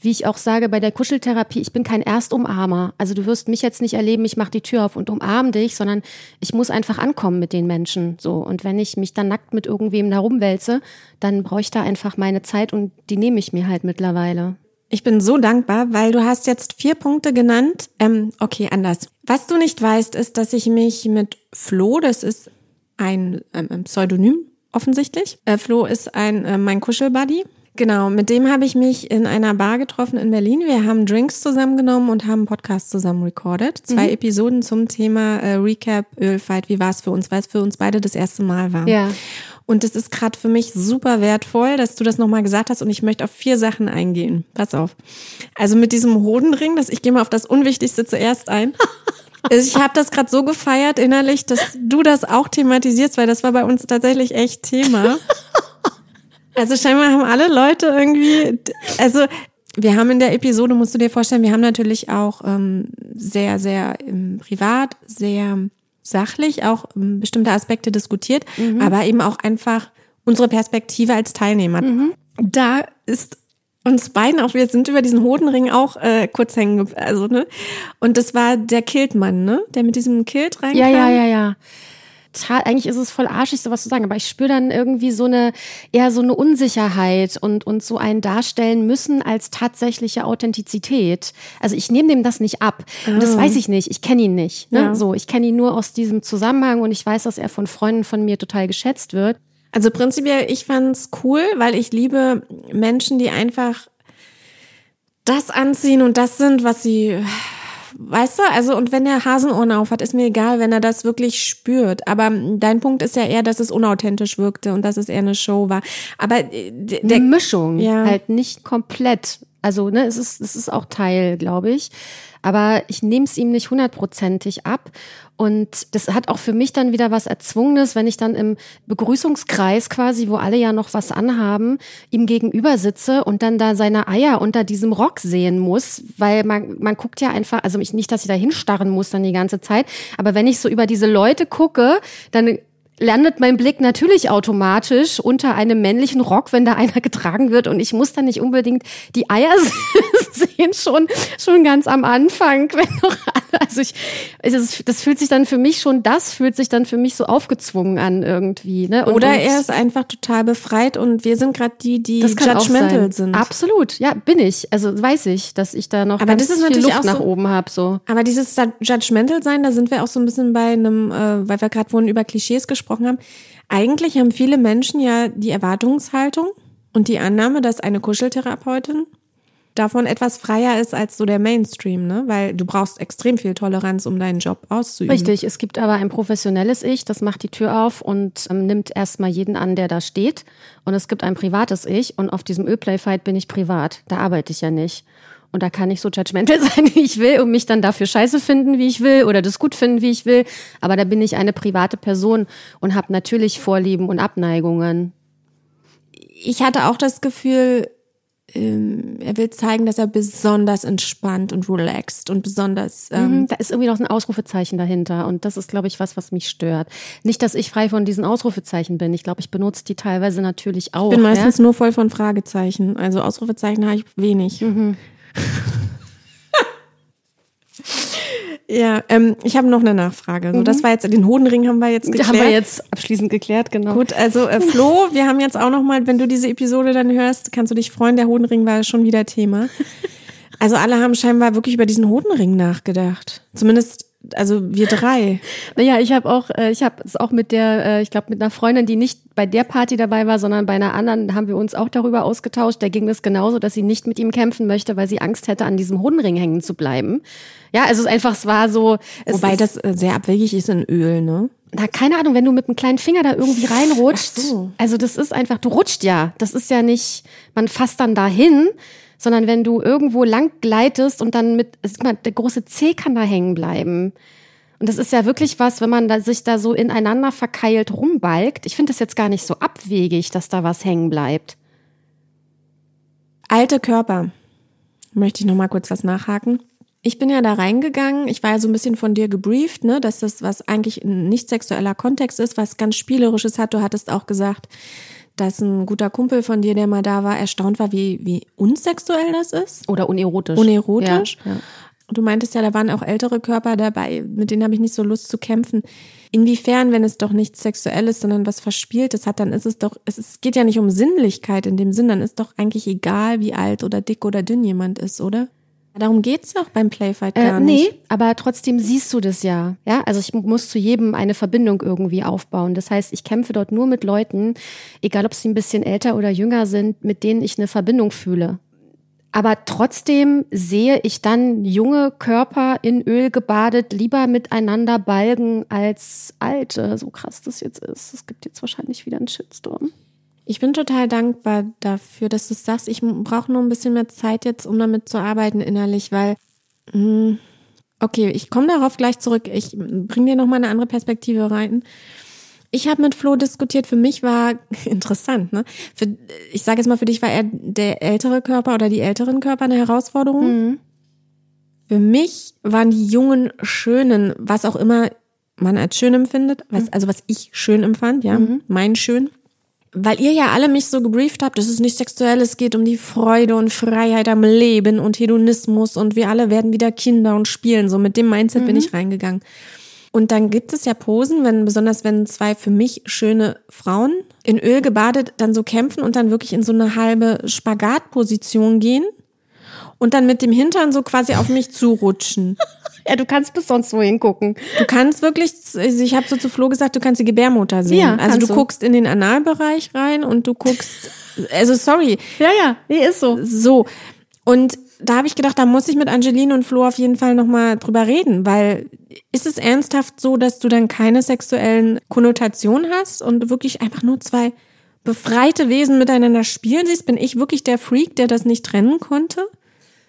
wie ich auch sage bei der Kuscheltherapie, ich bin kein Erstumarmer. Also du wirst mich jetzt nicht erleben, ich mache die Tür auf und umarm dich, sondern ich muss einfach ankommen mit den Menschen. So und wenn ich mich dann nackt mit irgendwem herumwälze, dann brauche ich da einfach meine Zeit und die nehme ich mir halt mittlerweile. Ich bin so dankbar, weil du hast jetzt vier Punkte genannt. Ähm, okay, anders. Was du nicht weißt, ist, dass ich mich mit Flo, das ist ein ähm, Pseudonym, offensichtlich. Äh, Flo ist ein äh, mein Kuschelbuddy. Genau, mit dem habe ich mich in einer Bar getroffen in Berlin. Wir haben Drinks zusammengenommen und haben einen Podcast zusammen recorded. Zwei mhm. Episoden zum Thema äh, Recap Ölfight. Wie war es für uns, weil es für uns beide das erste Mal war. Ja. Und es ist gerade für mich super wertvoll, dass du das nochmal gesagt hast und ich möchte auf vier Sachen eingehen. Pass auf. Also mit diesem Hodenring, dass ich gehe mal auf das Unwichtigste zuerst ein. Also ich habe das gerade so gefeiert innerlich, dass du das auch thematisierst, weil das war bei uns tatsächlich echt Thema. Also scheinbar haben alle Leute irgendwie, also wir haben in der Episode, musst du dir vorstellen, wir haben natürlich auch ähm, sehr, sehr im Privat, sehr sachlich auch ähm, bestimmte Aspekte diskutiert, mhm. aber eben auch einfach unsere Perspektive als Teilnehmer. Mhm. Da ist uns beiden auch, wir sind über diesen Hodenring auch äh, kurz hängen, also ne. Und das war der Kiltmann, ne, der mit diesem Kilt reinkam. Ja, ja, ja, ja. Eigentlich ist es voll arschig, sowas zu sagen, aber ich spüre dann irgendwie so eine, eher so eine Unsicherheit und, und so ein Darstellen müssen als tatsächliche Authentizität. Also ich nehme dem das nicht ab. Oh. Und das weiß ich nicht. Ich kenne ihn nicht. Ne? Ja. So, ich kenne ihn nur aus diesem Zusammenhang und ich weiß, dass er von Freunden von mir total geschätzt wird. Also prinzipiell, ich fand's cool, weil ich liebe Menschen, die einfach das anziehen und das sind, was sie, weißt du, also und wenn er Hasenohren auf hat, ist mir egal, wenn er das wirklich spürt. Aber dein Punkt ist ja eher, dass es unauthentisch wirkte und dass es eher eine Show war. Aber äh, der eine Mischung, ja. halt nicht komplett. Also ne, es ist es ist auch Teil, glaube ich aber ich nehme es ihm nicht hundertprozentig ab. Und das hat auch für mich dann wieder was Erzwungenes, wenn ich dann im Begrüßungskreis quasi, wo alle ja noch was anhaben, ihm gegenüber sitze und dann da seine Eier unter diesem Rock sehen muss, weil man, man guckt ja einfach, also nicht, dass ich da hinstarren muss dann die ganze Zeit, aber wenn ich so über diese Leute gucke, dann landet mein Blick natürlich automatisch unter einem männlichen Rock, wenn da einer getragen wird und ich muss dann nicht unbedingt die Eier sehen schon schon ganz am Anfang, wenn noch Also ich, das, das fühlt sich dann für mich schon, das fühlt sich dann für mich so aufgezwungen an irgendwie. Ne? Und, Oder er ist einfach total befreit und wir sind gerade die, die judgmental sind. Absolut, ja, bin ich. Also weiß ich, dass ich da noch aber ganz das ist viel Luft nach so, oben habe. So. Aber dieses judgmental sein, da sind wir auch so ein bisschen bei einem, äh, weil wir gerade vorhin über Klischees gesprochen haben. Eigentlich haben viele Menschen ja die Erwartungshaltung und die Annahme, dass eine Kuscheltherapeutin davon etwas freier ist als so der Mainstream, ne? Weil du brauchst extrem viel Toleranz, um deinen Job auszuüben. Richtig, es gibt aber ein professionelles Ich, das macht die Tür auf und ähm, nimmt erstmal jeden an, der da steht. Und es gibt ein privates Ich und auf diesem Ölplay-Fight bin ich privat. Da arbeite ich ja nicht. Und da kann ich so judgmental sein, wie ich will und mich dann dafür scheiße finden, wie ich will oder das gut finden, wie ich will. Aber da bin ich eine private Person und habe natürlich Vorlieben und Abneigungen. Ich hatte auch das Gefühl, ähm, er will zeigen, dass er besonders entspannt und relaxed und besonders. Ähm mhm, da ist irgendwie noch ein Ausrufezeichen dahinter und das ist, glaube ich, was, was mich stört. Nicht, dass ich frei von diesen Ausrufezeichen bin. Ich glaube, ich benutze die teilweise natürlich auch. Ich bin meistens ja? nur voll von Fragezeichen. Also Ausrufezeichen habe ich wenig. Mhm. Ja, ähm, ich habe noch eine Nachfrage. So, mhm. das war jetzt den Hodenring haben wir jetzt geklärt. Haben wir jetzt abschließend geklärt, genau. Gut, also äh, Flo, wir haben jetzt auch noch mal, wenn du diese Episode dann hörst, kannst du dich freuen. Der Hodenring war schon wieder Thema. Also alle haben scheinbar wirklich über diesen Hodenring nachgedacht. Zumindest also wir drei. Naja, ich habe auch, äh, ich habe es auch mit der, äh, ich glaube mit einer Freundin, die nicht bei der Party dabei war, sondern bei einer anderen, haben wir uns auch darüber ausgetauscht. Da ging es genauso, dass sie nicht mit ihm kämpfen möchte, weil sie Angst hätte, an diesem Hodenring hängen zu bleiben. Ja, also es einfach, es war so. Es Wobei das äh, sehr abwegig ist in Öl, ne? Na, keine Ahnung, wenn du mit einem kleinen Finger da irgendwie reinrutscht. So. Also das ist einfach, du rutscht ja. Das ist ja nicht, man fasst dann dahin sondern wenn du irgendwo lang gleitest und dann mit, der große C kann da hängen bleiben. Und das ist ja wirklich was, wenn man da sich da so ineinander verkeilt rumbalgt. Ich finde das jetzt gar nicht so abwegig, dass da was hängen bleibt. Alte Körper. Möchte ich noch mal kurz was nachhaken. Ich bin ja da reingegangen. Ich war ja so ein bisschen von dir gebrieft, ne, dass das was eigentlich ein nicht sexueller Kontext ist, was ganz spielerisches hat. Du hattest auch gesagt, dass ein guter Kumpel von dir, der mal da war, erstaunt war, wie, wie unsexuell das ist. Oder unerotisch. Unerotisch. Ja, ja. Du meintest ja, da waren auch ältere Körper dabei, mit denen habe ich nicht so Lust zu kämpfen. Inwiefern, wenn es doch nichts Sexuelles, sondern was Verspieltes hat, dann ist es doch, es ist, geht ja nicht um Sinnlichkeit in dem Sinn, dann ist doch eigentlich egal, wie alt oder dick oder dünn jemand ist, oder? Darum geht's doch beim Playfight äh, gar äh, nee, nicht. Nee, aber trotzdem siehst du das ja. Ja, also ich muss zu jedem eine Verbindung irgendwie aufbauen. Das heißt, ich kämpfe dort nur mit Leuten, egal ob sie ein bisschen älter oder jünger sind, mit denen ich eine Verbindung fühle. Aber trotzdem sehe ich dann junge Körper in Öl gebadet lieber miteinander balgen als alte. So krass das jetzt ist. Es gibt jetzt wahrscheinlich wieder einen Shitstorm. Ich bin total dankbar dafür, dass du es sagst. Ich brauche nur ein bisschen mehr Zeit jetzt, um damit zu arbeiten innerlich, weil mh, hm, okay, ich komme darauf gleich zurück. Ich bringe dir noch mal eine andere Perspektive rein. Ich habe mit Flo diskutiert. Für mich war interessant. Ne? Für, ich sage jetzt mal, für dich war er der ältere Körper oder die älteren Körper eine Herausforderung. Mhm. Für mich waren die jungen Schönen, was auch immer man als schön empfindet, was, mhm. also was ich schön empfand, ja, mhm. mein schön, weil ihr ja alle mich so gebrieft habt, es nicht sexuell, es geht um die Freude und Freiheit am Leben und Hedonismus und wir alle werden wieder Kinder und spielen. So mit dem Mindset mhm. bin ich reingegangen. Und dann gibt es ja Posen, wenn, besonders wenn zwei für mich schöne Frauen in Öl gebadet dann so kämpfen und dann wirklich in so eine halbe Spagatposition gehen und dann mit dem Hintern so quasi auf mich zurutschen. Ja, du kannst bis sonst wo hingucken. Du kannst wirklich, also ich habe so zu Flo gesagt, du kannst die Gebärmutter sehen. Ja, also du, du guckst in den Analbereich rein und du guckst, also sorry. Ja, ja, nee, ist so. So. Und da habe ich gedacht, da muss ich mit Angeline und Flo auf jeden Fall nochmal drüber reden, weil ist es ernsthaft so, dass du dann keine sexuellen Konnotationen hast und wirklich einfach nur zwei befreite Wesen miteinander spielen siehst? Bin ich wirklich der Freak, der das nicht trennen konnte?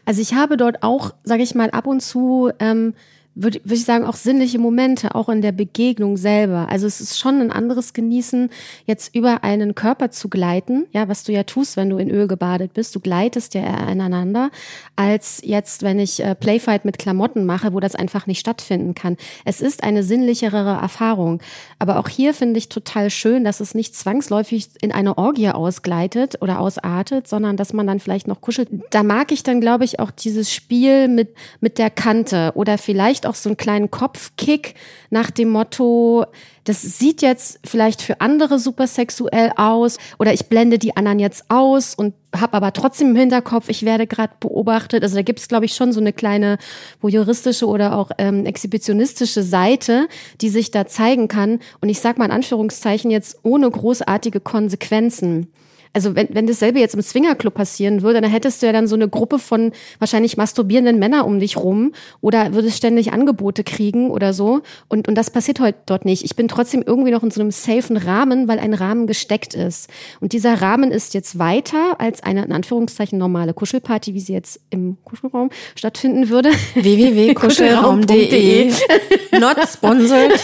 Also ich habe dort auch, sage ich mal, ab und zu ähm, würde würd ich sagen, auch sinnliche Momente, auch in der Begegnung selber. Also es ist schon ein anderes Genießen, jetzt über einen Körper zu gleiten, ja, was du ja tust, wenn du in Öl gebadet bist. Du gleitest ja ineinander, als jetzt, wenn ich äh, Playfight mit Klamotten mache, wo das einfach nicht stattfinden kann. Es ist eine sinnlichere Erfahrung. Aber auch hier finde ich total schön, dass es nicht zwangsläufig in eine Orgie ausgleitet oder ausartet, sondern dass man dann vielleicht noch kuschelt. Da mag ich dann, glaube ich, auch dieses Spiel mit, mit der Kante oder vielleicht vielleicht auch so einen kleinen Kopfkick nach dem Motto, das sieht jetzt vielleicht für andere super sexuell aus oder ich blende die anderen jetzt aus und habe aber trotzdem im Hinterkopf, ich werde gerade beobachtet. Also da gibt es, glaube ich, schon so eine kleine voyeuristische oder auch ähm, exhibitionistische Seite, die sich da zeigen kann. Und ich sage mal in Anführungszeichen jetzt ohne großartige Konsequenzen also wenn, wenn dasselbe jetzt im Swingerclub passieren würde, dann hättest du ja dann so eine Gruppe von wahrscheinlich masturbierenden Männern um dich rum oder würdest ständig Angebote kriegen oder so. Und, und das passiert heute dort nicht. Ich bin trotzdem irgendwie noch in so einem safen Rahmen, weil ein Rahmen gesteckt ist. Und dieser Rahmen ist jetzt weiter als eine, in Anführungszeichen, normale Kuschelparty, wie sie jetzt im Kuschelraum stattfinden würde. www.kuschelraum.de Not sponsored.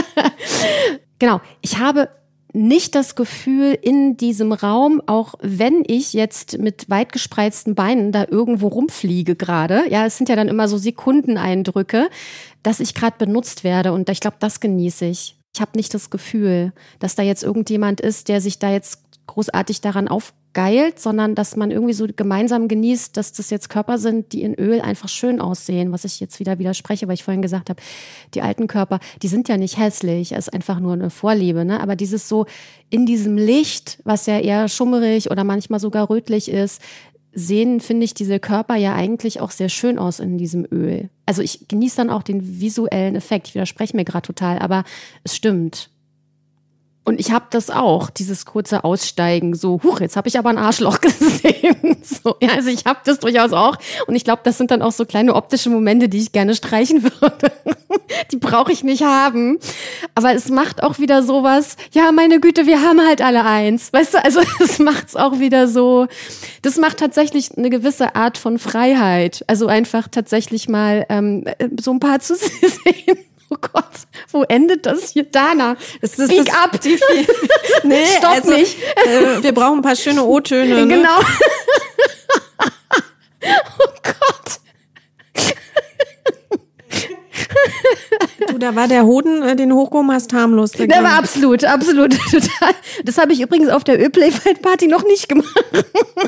genau. Ich habe nicht das Gefühl in diesem Raum, auch wenn ich jetzt mit weit gespreizten Beinen da irgendwo rumfliege gerade, ja, es sind ja dann immer so Sekundeneindrücke, dass ich gerade benutzt werde und ich glaube, das genieße ich. Ich habe nicht das Gefühl, dass da jetzt irgendjemand ist, der sich da jetzt großartig daran auf geilt, sondern dass man irgendwie so gemeinsam genießt, dass das jetzt Körper sind, die in Öl einfach schön aussehen, was ich jetzt wieder widerspreche, weil ich vorhin gesagt habe, die alten Körper, die sind ja nicht hässlich, es ist einfach nur eine Vorliebe, ne? Aber dieses so in diesem Licht, was ja eher schummerig oder manchmal sogar rötlich ist, sehen, finde ich, diese Körper ja eigentlich auch sehr schön aus in diesem Öl. Also ich genieße dann auch den visuellen Effekt. Ich widerspreche mir gerade total, aber es stimmt. Und ich habe das auch, dieses kurze Aussteigen, so, huch, jetzt habe ich aber ein Arschloch gesehen. So, ja, also ich habe das durchaus auch. Und ich glaube, das sind dann auch so kleine optische Momente, die ich gerne streichen würde. die brauche ich nicht haben. Aber es macht auch wieder sowas, ja, meine Güte, wir haben halt alle eins. Weißt du, also es macht's auch wieder so, das macht tatsächlich eine gewisse Art von Freiheit. Also einfach tatsächlich mal ähm, so ein paar zu sehen Oh Gott, wo endet das hier? Dana, es ist Speak das, up. Die nee, stopp also, nicht. Äh, wir brauchen ein paar schöne O-Töne. Ne? Genau. oh Gott. Du, da war der Hoden, äh, den du hochgehoben hast, harmlos. Der, war absolut, absolut, total. Das habe ich übrigens auf der Ölplayfight-Party noch nicht gemacht.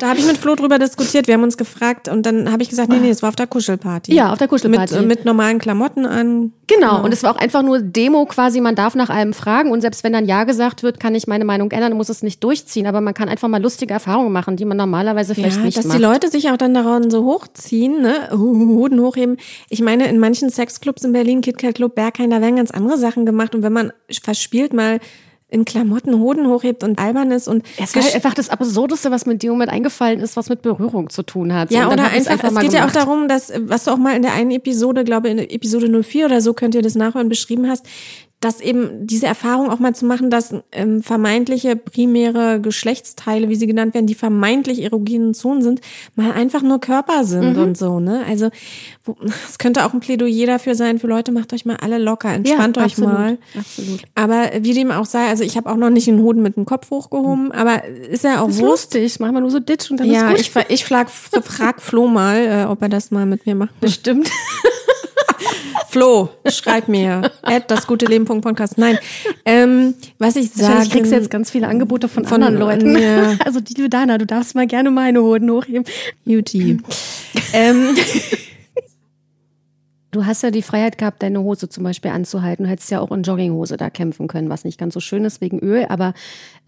Da habe ich mit Flo drüber diskutiert. Wir haben uns gefragt und dann habe ich gesagt, nee, nee, es war auf der Kuschelparty. Ja, auf der Kuschelparty. Mit, äh, mit normalen Klamotten an. Genau. genau. Und es war auch einfach nur Demo quasi, man darf nach allem fragen und selbst wenn dann Ja gesagt wird, kann ich meine Meinung ändern, muss es nicht durchziehen, aber man kann einfach mal lustige Erfahrungen machen, die man normalerweise vielleicht ja, nicht dass macht. Dass die Leute sich auch dann daran so hochziehen, ne, Hoden hochheben. Ich meine, in manchen Sexclubs in Berlin, KitKat Club, Berghain, da werden ganz andere Sachen gemacht und wenn man verspielt mal in Klamotten Hoden hochhebt und albern ist und es war halt einfach das Absurdeste, was mir in dem Moment eingefallen ist, was mit Berührung zu tun hat. Ja, oder einfach, einfach es geht gemacht. ja auch darum, dass, was du auch mal in der einen Episode, glaube in Episode 04 oder so, könnt ihr das nachhören, beschrieben hast, dass eben diese Erfahrung auch mal zu machen, dass ähm, vermeintliche primäre Geschlechtsteile, wie sie genannt werden, die vermeintlich erogenen Zonen sind, mal einfach nur Körper sind mhm. und so, ne? Also es könnte auch ein Plädoyer dafür sein für Leute, macht euch mal alle locker, entspannt ja, euch absolut, mal. Absolut. Aber wie dem auch sei, also ich habe auch noch nicht den Hoden mit dem Kopf hochgehoben, aber ist ja auch das ist lustig, machen wir nur so Ditch und dann ja, ist gut. ich ich frag, frag Flo mal, äh, ob er das mal mit mir macht. Bestimmt. Flo, schreib mir. At das gute Leben. Podcast. Nein. Ähm, was ich sage. Ich kriegst jetzt ganz viele Angebote von, von anderen Leuten. Ja. Also die Dana, du darfst mal gerne meine Hoden hochheben. Beauty. ähm, Du hast ja die Freiheit gehabt, deine Hose zum Beispiel anzuhalten. Du hättest ja auch in Jogginghose da kämpfen können, was nicht ganz so schön ist wegen Öl. Aber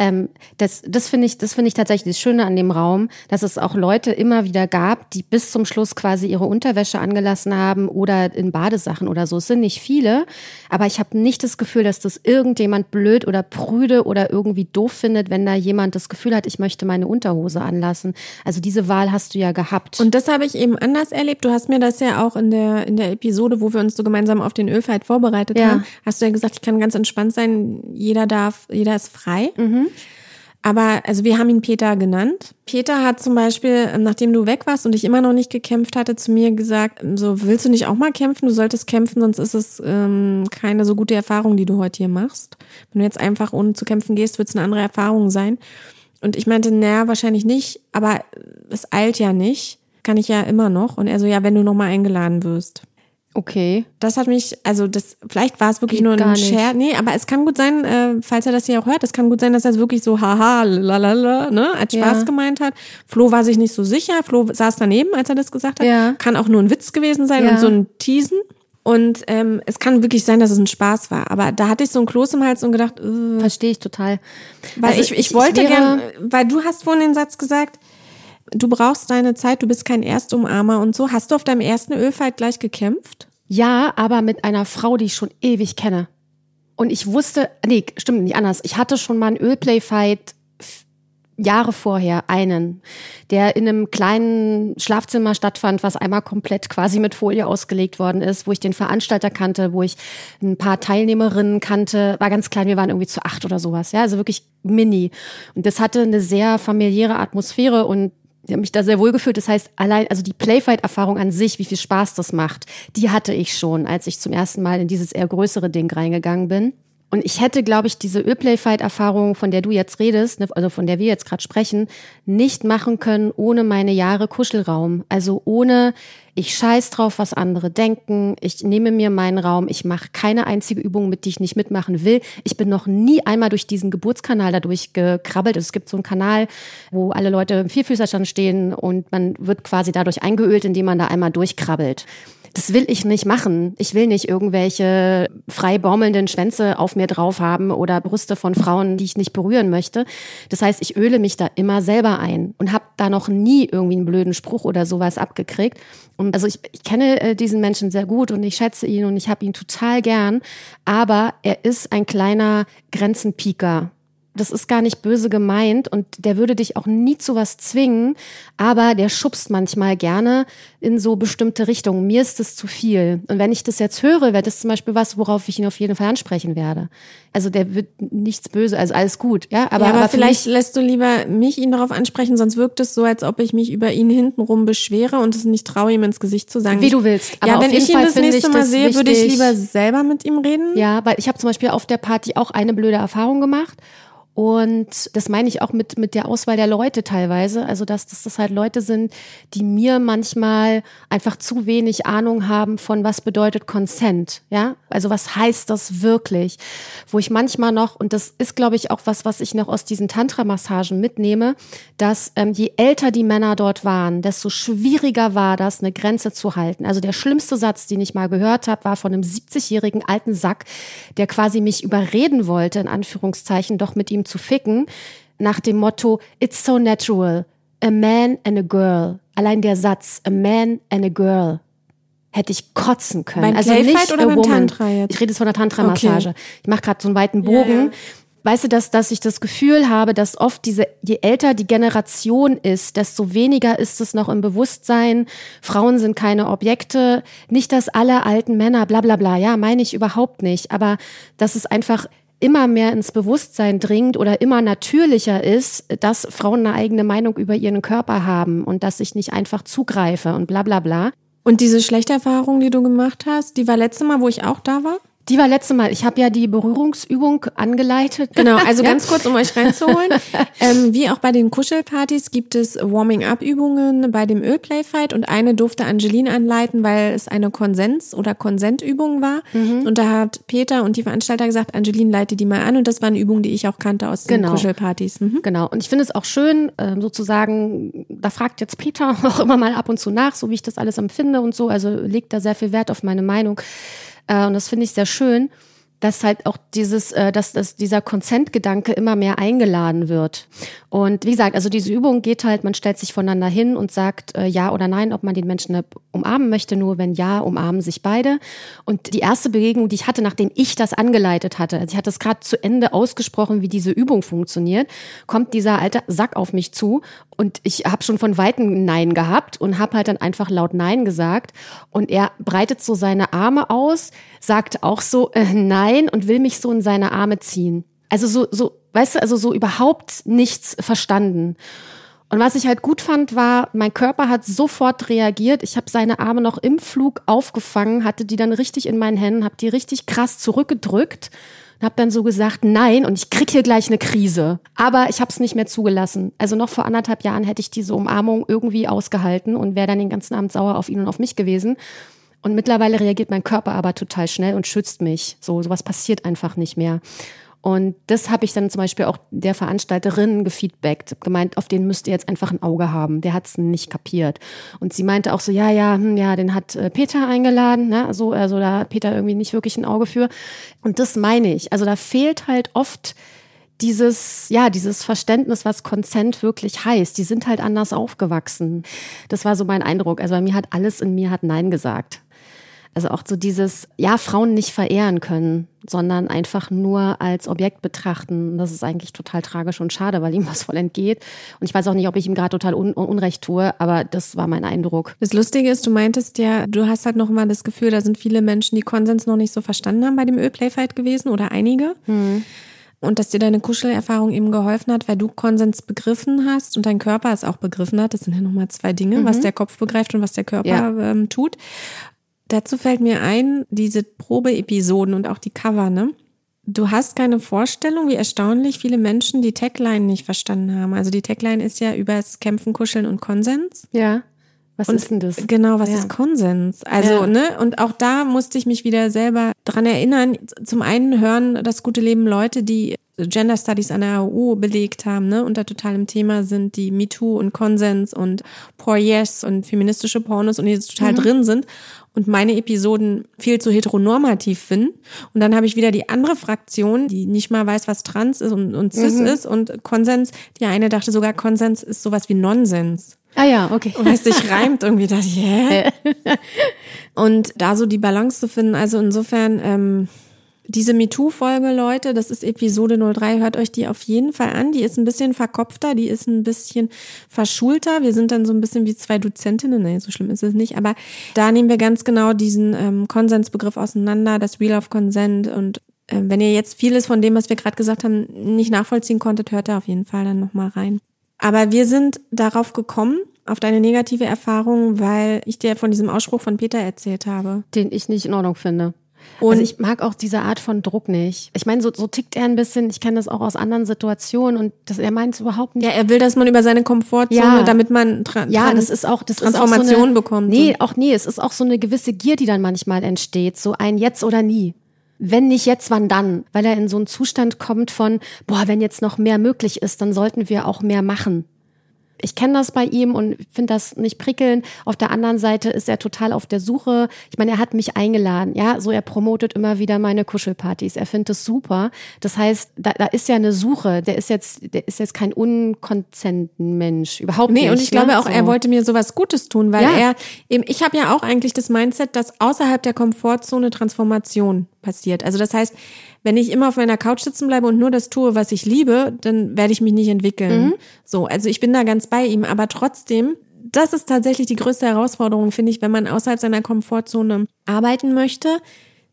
ähm, das, das finde ich, das ich tatsächlich das Schöne an dem Raum, dass es auch Leute immer wieder gab, die bis zum Schluss quasi ihre Unterwäsche angelassen haben oder in Badesachen oder so. Es sind nicht viele, aber ich habe nicht das Gefühl, dass das irgendjemand blöd oder prüde oder irgendwie doof findet, wenn da jemand das Gefühl hat, ich möchte meine Unterhose anlassen. Also diese Wahl hast du ja gehabt. Und das habe ich eben anders erlebt. Du hast mir das ja auch in der in der Episode Episode, wo wir uns so gemeinsam auf den Ölfight vorbereitet ja. haben, hast du ja gesagt, ich kann ganz entspannt sein, jeder darf, jeder ist frei. Mhm. Aber also wir haben ihn Peter genannt. Peter hat zum Beispiel, nachdem du weg warst und ich immer noch nicht gekämpft hatte, zu mir gesagt, so willst du nicht auch mal kämpfen? Du solltest kämpfen, sonst ist es ähm, keine so gute Erfahrung, die du heute hier machst. Wenn du jetzt einfach ohne zu kämpfen gehst, wird es eine andere Erfahrung sein. Und ich meinte, naja, wahrscheinlich nicht, aber es eilt ja nicht. Kann ich ja immer noch. Und er so, ja, wenn du nochmal eingeladen wirst. Okay. Das hat mich, also das, vielleicht war es wirklich Geht nur ein Scherz. Nee, aber es kann gut sein, äh, falls er das hier auch hört, es kann gut sein, dass er es wirklich so haha, lalala, ne, als Spaß ja. gemeint hat. Flo war sich nicht so sicher. Flo saß daneben, als er das gesagt hat. Ja. Kann auch nur ein Witz gewesen sein ja. und so ein Teasen. Und ähm, es kann wirklich sein, dass es ein Spaß war. Aber da hatte ich so ein Kloß im Hals und gedacht, äh, Verstehe ich total. weil Also ich, ich, wollte wäre- gern, weil du hast vorhin den Satz gesagt, du brauchst deine Zeit, du bist kein Erstumarmer und so. Hast du auf deinem ersten Ölfight gleich gekämpft? Ja, aber mit einer Frau, die ich schon ewig kenne. Und ich wusste, nee, stimmt nicht anders. Ich hatte schon mal einen Ölplay-Fight Jahre vorher, einen, der in einem kleinen Schlafzimmer stattfand, was einmal komplett quasi mit Folie ausgelegt worden ist, wo ich den Veranstalter kannte, wo ich ein paar Teilnehmerinnen kannte, war ganz klein, wir waren irgendwie zu acht oder sowas, ja, also wirklich mini. Und das hatte eine sehr familiäre Atmosphäre und ich habe mich da sehr wohl gefühlt. Das heißt, allein, also die Playfight-Erfahrung an sich, wie viel Spaß das macht, die hatte ich schon, als ich zum ersten Mal in dieses eher größere Ding reingegangen bin. Und ich hätte, glaube ich, diese Ölplayfight-Erfahrung, von der du jetzt redest, ne, also von der wir jetzt gerade sprechen, nicht machen können ohne meine Jahre Kuschelraum. Also ohne, ich scheiß drauf, was andere denken, ich nehme mir meinen Raum, ich mache keine einzige Übung mit, die ich nicht mitmachen will. Ich bin noch nie einmal durch diesen Geburtskanal dadurch gekrabbelt. Es gibt so einen Kanal, wo alle Leute im Vierfüßerstand stehen und man wird quasi dadurch eingeölt, indem man da einmal durchkrabbelt. Das will ich nicht machen. Ich will nicht irgendwelche frei baumelnden Schwänze auf mir drauf haben oder Brüste von Frauen, die ich nicht berühren möchte. Das heißt, ich öle mich da immer selber ein und habe da noch nie irgendwie einen blöden Spruch oder sowas abgekriegt. Und also ich, ich kenne äh, diesen Menschen sehr gut und ich schätze ihn und ich habe ihn total gern. Aber er ist ein kleiner Grenzenpieker das ist gar nicht böse gemeint und der würde dich auch nie zu was zwingen, aber der schubst manchmal gerne in so bestimmte Richtungen. Mir ist das zu viel. Und wenn ich das jetzt höre, wäre das zum Beispiel was, worauf ich ihn auf jeden Fall ansprechen werde. Also der wird nichts böse, also alles gut, ja. Aber, ja, aber, aber vielleicht lässt du lieber mich ihn darauf ansprechen, sonst wirkt es so, als ob ich mich über ihn hintenrum beschwere und es nicht traue, ihm ins Gesicht zu sagen. Wie du willst. Aber ja, wenn ich ihn das nächste Mal das sehe, würde ich lieber selber mit ihm reden. Ja, weil ich habe zum Beispiel auf der Party auch eine blöde Erfahrung gemacht. Und das meine ich auch mit, mit der Auswahl der Leute teilweise. Also, dass, dass das halt Leute sind, die mir manchmal einfach zu wenig Ahnung haben von was bedeutet Consent. Ja, also was heißt das wirklich? Wo ich manchmal noch, und das ist, glaube ich, auch was, was ich noch aus diesen Tantra-Massagen mitnehme, dass ähm, je älter die Männer dort waren, desto schwieriger war das, eine Grenze zu halten. Also der schlimmste Satz, den ich mal gehört habe, war von einem 70-jährigen alten Sack, der quasi mich überreden wollte, in Anführungszeichen, doch mit ihm zu ficken, nach dem Motto, it's so natural, a man and a girl. Allein der Satz, a man and a girl, hätte ich kotzen können. Beim also Playfight nicht oder beim woman. Tantra jetzt? Ich rede jetzt von der Tantra-Massage. Okay. Ich mache gerade so einen weiten Bogen. ja. Weißt du, dass, dass ich das Gefühl habe, dass oft diese, je älter die Generation ist, desto weniger ist es noch im Bewusstsein. Frauen sind keine Objekte. Nicht, dass alle alten Männer, bla, bla, bla. Ja, meine ich überhaupt nicht. Aber dass es einfach immer mehr ins Bewusstsein dringt oder immer natürlicher ist, dass Frauen eine eigene Meinung über ihren Körper haben und dass ich nicht einfach zugreife und bla, bla, bla. Und diese schlechte Erfahrung, die du gemacht hast, die war letzte Mal, wo ich auch da war? Die war letzte Mal. Ich habe ja die Berührungsübung angeleitet. Genau, also ganz kurz, um euch reinzuholen. ähm, wie auch bei den Kuschelpartys gibt es Warming-up-Übungen bei dem Ölplayfight und eine durfte Angeline anleiten, weil es eine Konsens- oder Konsentübung war. Mhm. Und da hat Peter und die Veranstalter gesagt, Angeline leite die mal an und das war eine Übung, die ich auch kannte aus den Genau. Kuschelpartys. Mhm. Genau. Und ich finde es auch schön, ähm, sozusagen, da fragt jetzt Peter auch immer mal ab und zu nach, so wie ich das alles empfinde und so. Also legt da sehr viel Wert auf meine Meinung. Äh, und das finde ich sehr schön, dass halt auch dieses, äh, dass, dass dieser Konsentgedanke immer mehr eingeladen wird. Und wie gesagt, also diese Übung geht halt, man stellt sich voneinander hin und sagt äh, ja oder nein, ob man den Menschen äh, umarmen möchte. Nur wenn ja, umarmen sich beide. Und die erste Begegnung, die ich hatte, nachdem ich das angeleitet hatte, also ich hatte es gerade zu Ende ausgesprochen, wie diese Übung funktioniert, kommt dieser alte Sack auf mich zu und ich habe schon von Weitem Nein gehabt und habe halt dann einfach laut Nein gesagt. Und er breitet so seine Arme aus, sagt auch so äh, Nein und will mich so in seine Arme ziehen. Also so, so, weißt du, also so überhaupt nichts verstanden. Und was ich halt gut fand, war, mein Körper hat sofort reagiert. Ich habe seine Arme noch im Flug aufgefangen, hatte die dann richtig in meinen Händen, habe die richtig krass zurückgedrückt und habe dann so gesagt, nein, und ich krieg hier gleich eine Krise. Aber ich habe es nicht mehr zugelassen. Also noch vor anderthalb Jahren hätte ich diese Umarmung irgendwie ausgehalten und wäre dann den ganzen Abend sauer auf ihn und auf mich gewesen. Und mittlerweile reagiert mein Körper aber total schnell und schützt mich. So, sowas passiert einfach nicht mehr. Und das habe ich dann zum Beispiel auch der Veranstalterin gefeedbackt, gemeint, auf den müsst ihr jetzt einfach ein Auge haben. Der hat es nicht kapiert. Und sie meinte auch so, ja, ja, hm, ja, den hat äh, Peter eingeladen, ne? So, also da hat Peter irgendwie nicht wirklich ein Auge für. Und das meine ich. Also da fehlt halt oft dieses, ja, dieses Verständnis, was Consent wirklich heißt. Die sind halt anders aufgewachsen. Das war so mein Eindruck. Also bei mir hat alles in mir hat Nein gesagt. Also auch so dieses, ja, Frauen nicht verehren können, sondern einfach nur als Objekt betrachten. Das ist eigentlich total tragisch und schade, weil ihm was voll entgeht. Und ich weiß auch nicht, ob ich ihm gerade total un Unrecht tue, aber das war mein Eindruck. Das Lustige ist, du meintest ja, du hast halt noch mal das Gefühl, da sind viele Menschen, die Konsens noch nicht so verstanden haben bei dem Ölplayfight gewesen oder einige. Hm. Und dass dir deine Kuschelerfahrung eben geholfen hat, weil du Konsens begriffen hast und dein Körper es auch begriffen hat. Das sind ja nochmal zwei Dinge, mhm. was der Kopf begreift und was der Körper ja. ähm, tut. Dazu fällt mir ein, diese Probeepisoden und auch die Cover, ne? Du hast keine Vorstellung, wie erstaunlich viele Menschen die Tagline nicht verstanden haben. Also die Tagline ist ja übers Kämpfen, Kuscheln und Konsens. Ja. Was und ist denn das? Genau, was ja. ist Konsens? Also, ja. ne, und auch da musste ich mich wieder selber dran erinnern. Zum einen hören das gute Leben Leute, die Gender Studies an der AU belegt haben, ne, und da total im Thema sind, die MeToo und Konsens und Poor Yes und feministische Pornos und die total mhm. drin sind und meine Episoden viel zu heteronormativ finden. Und dann habe ich wieder die andere Fraktion, die nicht mal weiß, was Trans ist und, und Cis mhm. ist und Konsens. Die eine dachte sogar, Konsens ist sowas wie Nonsens. Ah ja, okay. Und es sich reimt irgendwie, dachte ich, hä? und da so die Balance zu finden, also insofern, ähm, diese MeToo-Folge, Leute, das ist Episode 03, hört euch die auf jeden Fall an. Die ist ein bisschen verkopfter, die ist ein bisschen verschulter. Wir sind dann so ein bisschen wie zwei Dozentinnen, nee, so schlimm ist es nicht, aber da nehmen wir ganz genau diesen ähm, Konsensbegriff auseinander, das Wheel of Consent und äh, wenn ihr jetzt vieles von dem, was wir gerade gesagt haben, nicht nachvollziehen konntet, hört da auf jeden Fall dann nochmal rein. Aber wir sind darauf gekommen, auf deine negative Erfahrung, weil ich dir von diesem Ausspruch von Peter erzählt habe. Den ich nicht in Ordnung finde. Und also ich mag auch diese Art von Druck nicht. Ich meine, so, so tickt er ein bisschen. Ich kenne das auch aus anderen Situationen und das, er meint es überhaupt nicht. Ja, er will, dass man über seine Komfortzone, ja. damit man tra ja, das ist auch das Transformation ist auch so eine, bekommt. Nee, auch nee, es ist auch so eine gewisse Gier, die dann manchmal entsteht. So ein Jetzt oder nie. Wenn nicht jetzt, wann dann? Weil er in so einen Zustand kommt von, boah, wenn jetzt noch mehr möglich ist, dann sollten wir auch mehr machen ich kenne das bei ihm und finde das nicht prickelnd. Auf der anderen Seite ist er total auf der Suche. Ich meine, er hat mich eingeladen, ja, so er promotet immer wieder meine Kuschelpartys. Er findet es super. Das heißt, da, da ist ja eine Suche. Der ist jetzt, der ist jetzt kein unkonzenten Mensch, überhaupt nee, nicht. Nee, und ich ne? glaube auch, so. er wollte mir sowas Gutes tun, weil ja. er eben, ich habe ja auch eigentlich das Mindset, dass außerhalb der Komfortzone Transformation passiert. Also das heißt, wenn ich immer auf meiner Couch sitzen bleibe und nur das tue, was ich liebe, dann werde ich mich nicht entwickeln. Mhm. So, also ich bin da ganz bei ihm, aber trotzdem, das ist tatsächlich die größte Herausforderung, finde ich, wenn man außerhalb seiner Komfortzone arbeiten möchte,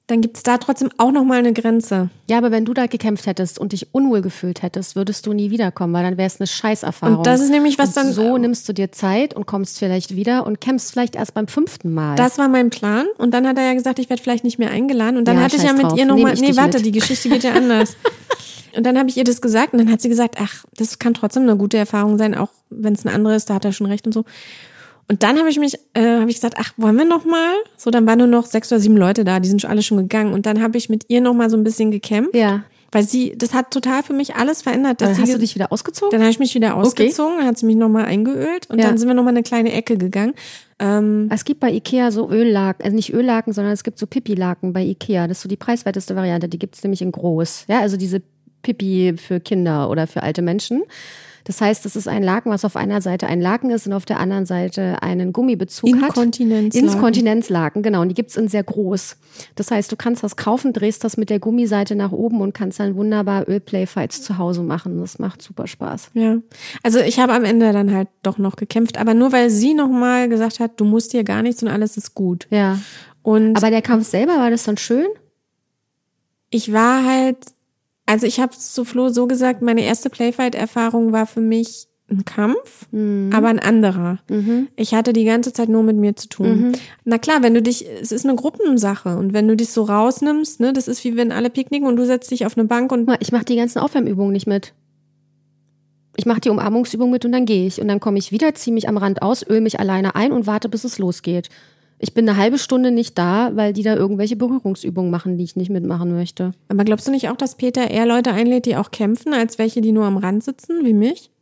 dann gibt es da trotzdem auch nochmal eine Grenze. Ja, aber wenn du da gekämpft hättest und dich unwohl gefühlt hättest, würdest du nie wiederkommen, weil dann wäre es eine Scheißerfahrung. Und das ist nämlich was und dann. So nimmst du dir Zeit und kommst vielleicht wieder und kämpfst vielleicht erst beim fünften Mal. Das war mein Plan. Und dann hat er ja gesagt, ich werde vielleicht nicht mehr eingeladen. Und dann ja, hatte ich ja mit drauf. ihr nochmal. Nee, warte, mit. die Geschichte geht ja anders. und dann habe ich ihr das gesagt und dann hat sie gesagt, ach, das kann trotzdem eine gute Erfahrung sein, auch wenn es eine andere ist, da hat er schon recht und so. Und dann habe ich mich, äh, habe ich gesagt, ach, wollen wir noch mal? So, dann waren nur noch sechs oder sieben Leute da, die sind schon alle schon gegangen. Und dann habe ich mit ihr noch mal so ein bisschen gekämpft. Ja. Weil sie, das hat total für mich alles verändert. Dass hast sie, du dich wieder ausgezogen? Dann habe ich mich wieder ausgezogen, okay. dann hat sie mich noch mal eingeölt und ja. dann sind wir noch mal eine kleine Ecke gegangen. Ähm, es gibt bei Ikea so Öllaken, also nicht Öllaken, sondern es gibt so Pipi-Laken bei Ikea. Das ist so die preiswerteste Variante. Die gibt's nämlich in groß. Ja, also diese Pipi für Kinder oder für alte Menschen. Das heißt, es ist ein Laken, was auf einer Seite ein Laken ist und auf der anderen Seite einen Gummibezug Inkontinenzlaken. hat. Inkontinenzlaken, genau. Und die gibt's in sehr groß. Das heißt, du kannst das kaufen, drehst das mit der Gummiseite nach oben und kannst dann wunderbar Ölplayfights zu Hause machen. Das macht super Spaß. Ja. Also ich habe am Ende dann halt doch noch gekämpft, aber nur weil sie nochmal gesagt hat, du musst hier gar nichts und alles ist gut. Ja. Und aber der Kampf selber, war das dann schön? Ich war halt also ich habe zu Flo so gesagt, meine erste Playfight-Erfahrung war für mich ein Kampf, mhm. aber ein anderer. Mhm. Ich hatte die ganze Zeit nur mit mir zu tun. Mhm. Na klar, wenn du dich, es ist eine Gruppensache und wenn du dich so rausnimmst, ne, das ist wie wenn alle picknicken und du setzt dich auf eine Bank und ich mache die ganzen Aufwärmübungen nicht mit. Ich mache die Umarmungsübung mit und dann gehe ich und dann komme ich wieder, ziehe mich am Rand aus, öl mich alleine ein und warte, bis es losgeht. Ich bin eine halbe Stunde nicht da, weil die da irgendwelche Berührungsübungen machen, die ich nicht mitmachen möchte. Aber glaubst du nicht auch, dass Peter eher Leute einlädt, die auch kämpfen, als welche, die nur am Rand sitzen, wie mich?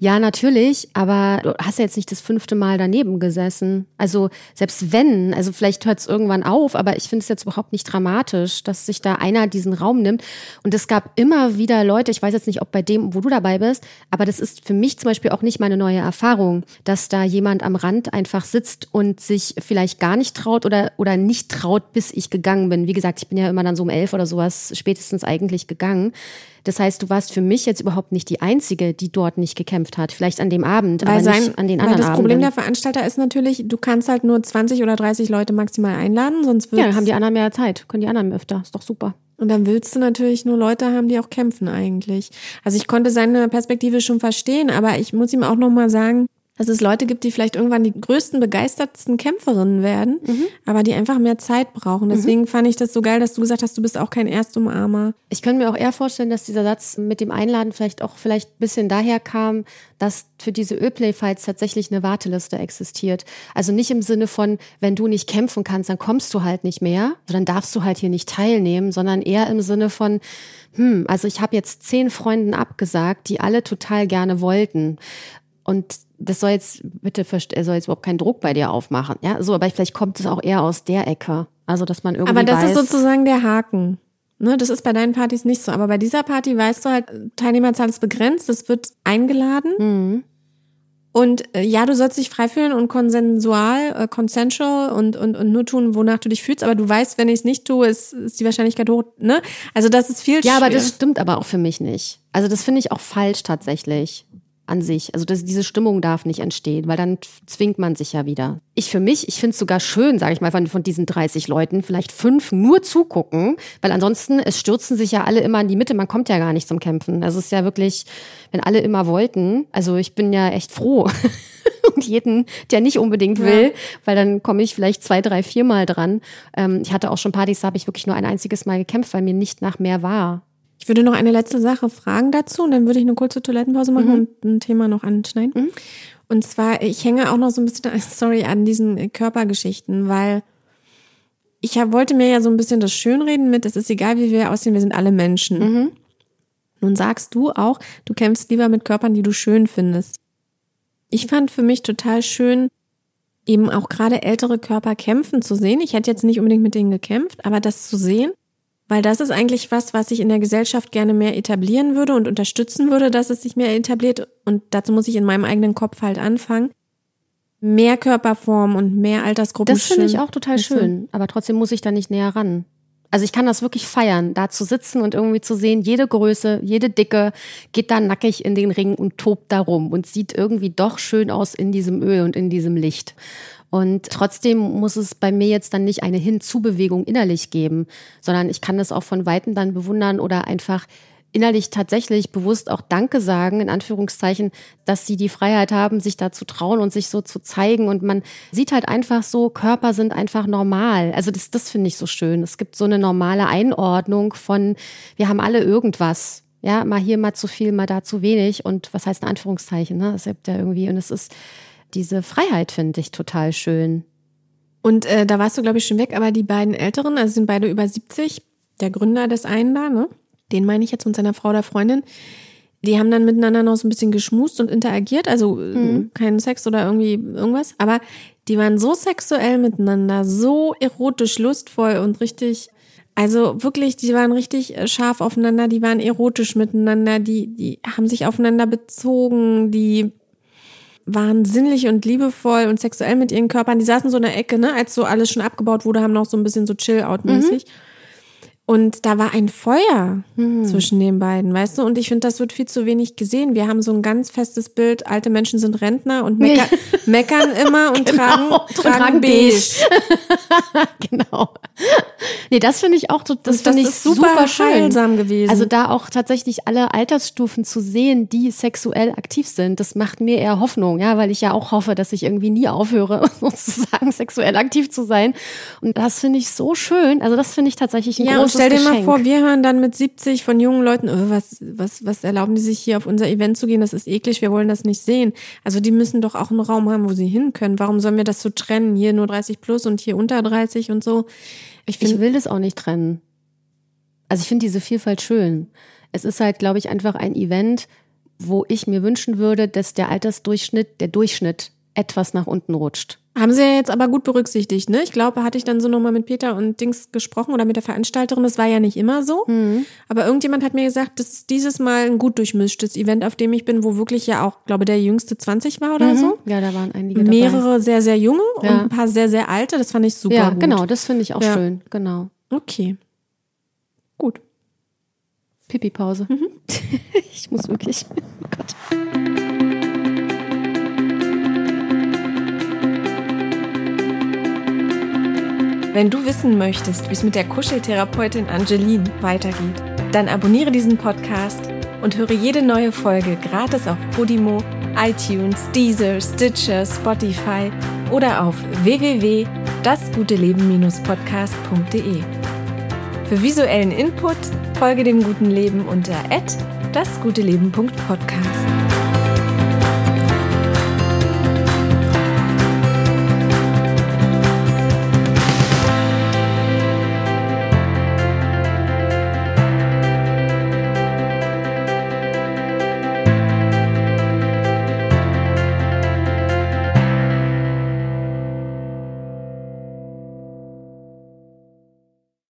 Ja, natürlich, aber du hast ja jetzt nicht das fünfte Mal daneben gesessen. Also selbst wenn, also vielleicht hört es irgendwann auf, aber ich finde es jetzt überhaupt nicht dramatisch, dass sich da einer diesen Raum nimmt. Und es gab immer wieder Leute, ich weiß jetzt nicht, ob bei dem, wo du dabei bist, aber das ist für mich zum Beispiel auch nicht meine neue Erfahrung, dass da jemand am Rand einfach sitzt und sich vielleicht gar nicht traut oder, oder nicht traut, bis ich gegangen bin. Wie gesagt, ich bin ja immer dann so um elf oder sowas spätestens eigentlich gegangen. Das heißt, du warst für mich jetzt überhaupt nicht die Einzige, die dort nicht gekämpft hat. Vielleicht an dem Abend, weil aber sein, nicht an den anderen Das Problem Abenden. der Veranstalter ist natürlich, du kannst halt nur 20 oder 30 Leute maximal einladen, sonst wird's, ja, dann haben die anderen mehr Zeit, können die anderen öfter. Ist doch super. Und dann willst du natürlich nur Leute haben, die auch kämpfen eigentlich. Also ich konnte seine Perspektive schon verstehen, aber ich muss ihm auch noch mal sagen, dass es Leute gibt, die vielleicht irgendwann die größten, begeistertsten Kämpferinnen werden, aber die einfach mehr Zeit brauchen. Deswegen fand ich das so geil, dass du gesagt hast, du bist auch kein Erstumarmer. Ich könnte mir auch eher vorstellen, dass dieser Satz mit dem Einladen vielleicht auch vielleicht ein bisschen daher kam, dass für diese Ölplay-Fights tatsächlich eine Warteliste existiert. Also nicht im Sinne von, wenn du nicht kämpfen kannst, dann kommst du halt nicht mehr, dann darfst du halt hier nicht teilnehmen, sondern eher im Sinne von, hm, also ich habe jetzt zehn Freunden abgesagt, die alle total gerne wollten. Und das soll jetzt, bitte, er soll jetzt überhaupt keinen Druck bei dir aufmachen. Ja, so, aber vielleicht kommt es auch eher aus der Ecke. Also, dass man irgendwie Aber das weiß, ist sozusagen der Haken. Ne, das ist bei deinen Partys nicht so. Aber bei dieser Party weißt du halt, Teilnehmerzahl ist begrenzt, es wird eingeladen. Mhm. Und äh, ja, du sollst dich frei fühlen und konsensual, äh, consensual und, und, und nur tun, wonach du dich fühlst. Aber du weißt, wenn ich es nicht tue, ist, ist die Wahrscheinlichkeit hoch. Ne? Also das ist viel Ja, aber schwer. das stimmt aber auch für mich nicht. Also das finde ich auch falsch tatsächlich an sich. Also das, diese Stimmung darf nicht entstehen, weil dann zwingt man sich ja wieder. Ich für mich, ich finde es sogar schön, sage ich mal, von, von diesen 30 Leuten, vielleicht fünf nur zugucken, weil ansonsten, es stürzen sich ja alle immer in die Mitte, man kommt ja gar nicht zum Kämpfen. Also es ist ja wirklich, wenn alle immer wollten, also ich bin ja echt froh. Und jeden, der nicht unbedingt will, weil dann komme ich vielleicht zwei, drei, viermal dran. Ähm, ich hatte auch schon Partys, da habe ich wirklich nur ein einziges Mal gekämpft, weil mir nicht nach mehr war. Ich würde noch eine letzte Sache fragen dazu und dann würde ich eine kurze Toilettenpause machen und ein Thema noch anschneiden. Und zwar, ich hänge auch noch so ein bisschen, sorry, an diesen Körpergeschichten, weil ich wollte mir ja so ein bisschen das Schönreden mit, es ist egal, wie wir aussehen, wir sind alle Menschen. Nun sagst du auch, du kämpfst lieber mit Körpern, die du schön findest. Ich fand für mich total schön, eben auch gerade ältere Körper kämpfen zu sehen. Ich hätte jetzt nicht unbedingt mit denen gekämpft, aber das zu sehen, weil das ist eigentlich was, was ich in der Gesellschaft gerne mehr etablieren würde und unterstützen würde, dass es sich mehr etabliert. Und dazu muss ich in meinem eigenen Kopf halt anfangen. Mehr Körperform und mehr Altersgruppen. Das finde ich auch total schön, aber trotzdem muss ich da nicht näher ran. Also ich kann das wirklich feiern, da zu sitzen und irgendwie zu sehen, jede Größe, jede Dicke geht da nackig in den Ring und tobt da rum und sieht irgendwie doch schön aus in diesem Öl und in diesem Licht. Und trotzdem muss es bei mir jetzt dann nicht eine Hinzubewegung innerlich geben, sondern ich kann das auch von Weitem dann bewundern oder einfach innerlich tatsächlich bewusst auch Danke sagen, in Anführungszeichen, dass sie die Freiheit haben, sich da zu trauen und sich so zu zeigen. Und man sieht halt einfach so, Körper sind einfach normal. Also das, das finde ich so schön. Es gibt so eine normale Einordnung von, wir haben alle irgendwas. Ja, mal hier, mal zu viel, mal da zu wenig. Und was heißt in Anführungszeichen, ne? Es gibt ja irgendwie, und es ist diese Freiheit, finde ich total schön. Und äh, da warst du, glaube ich, schon weg, aber die beiden Älteren, also sind beide über 70, der Gründer des einen da, ne? Den meine ich jetzt mit seiner Frau oder Freundin. Die haben dann miteinander noch so ein bisschen geschmust und interagiert, also äh, keinen Sex oder irgendwie irgendwas, aber die waren so sexuell miteinander, so erotisch, lustvoll und richtig, also wirklich, die waren richtig äh, scharf aufeinander, die waren erotisch miteinander, die, die haben sich aufeinander bezogen, die waren sinnlich und liebevoll und sexuell mit ihren Körpern. Die saßen so in der Ecke, ne, als so alles schon abgebaut wurde, haben noch so ein bisschen so Chill-Out-mäßig. Und da war ein Feuer zwischen den beiden, weißt du? Und ich finde, das wird viel zu wenig gesehen. Wir haben so ein ganz festes Bild, alte Menschen sind Rentner und mecker, meckern immer und tragen, und tragen, tragen beige. genau. Nee, das finde ich auch, so- das das finde ich super super, schön. gewesen. Also da auch tatsächlich alle Altersstufen zu sehen, die sexuell aktiv sind, das macht mir eher Hoffnung, ja, weil ich ja auch hoffe, dass ich irgendwie nie aufhöre, sozusagen sexuell aktiv zu sein. Und das finde ich so schön. Also das finde ich tatsächlich einen Ja, und stell dir mal vor, wir hören dann mit 70 von jungen Leuten, oh, was, was, was erlauben die sich hier auf unser Event zu gehen? Das ist eklig, wir wollen das nicht sehen. Also die müssen doch auch einen Raum haben, wo sie hin können. Warum sollen wir das so trennen? Hier nur 30 plus und hier unter 30 und so. Ich Ich finde, will das auch nicht trennen. Also ich finde diese Vielfalt schön. Es ist halt, glaube ich, einfach ein Event, wo ich mir wünschen würde, dass der Altersdurchschnitt, der Durchschnitt etwas nach unten rutscht. haben sie ja jetzt aber gut berücksichtigt, ne? Ich glaube, hatte ich dann so nochmal mit Peter und Dings gesprochen oder mit der Veranstalterin. Das war ja nicht immer so. Aber irgendjemand hat mir gesagt, das ist dieses Mal ein gut durchmischtes Event, auf dem ich bin, wo wirklich ja auch, glaube der jüngste 20 war oder so. Ja, da waren einige dabei. Mehrere sehr, sehr junge und Ja. ein paar sehr, sehr alte. Das fand ich super Ja, gut. genau, das finde ich auch Ja. schön. Genau. Okay. Gut. Pipi-Pause. ich muss wirklich. Oh Gott. Wenn du wissen möchtest, wie es mit der Kuscheltherapeutin Angeline weitergeht, dann abonniere diesen Podcast und höre jede neue Folge gratis auf Podimo, iTunes, Deezer, Stitcher, Spotify oder auf www.dasguteleben-podcast.de. Für visuellen Input folge dem guten Leben unter dasguteleben.podcast.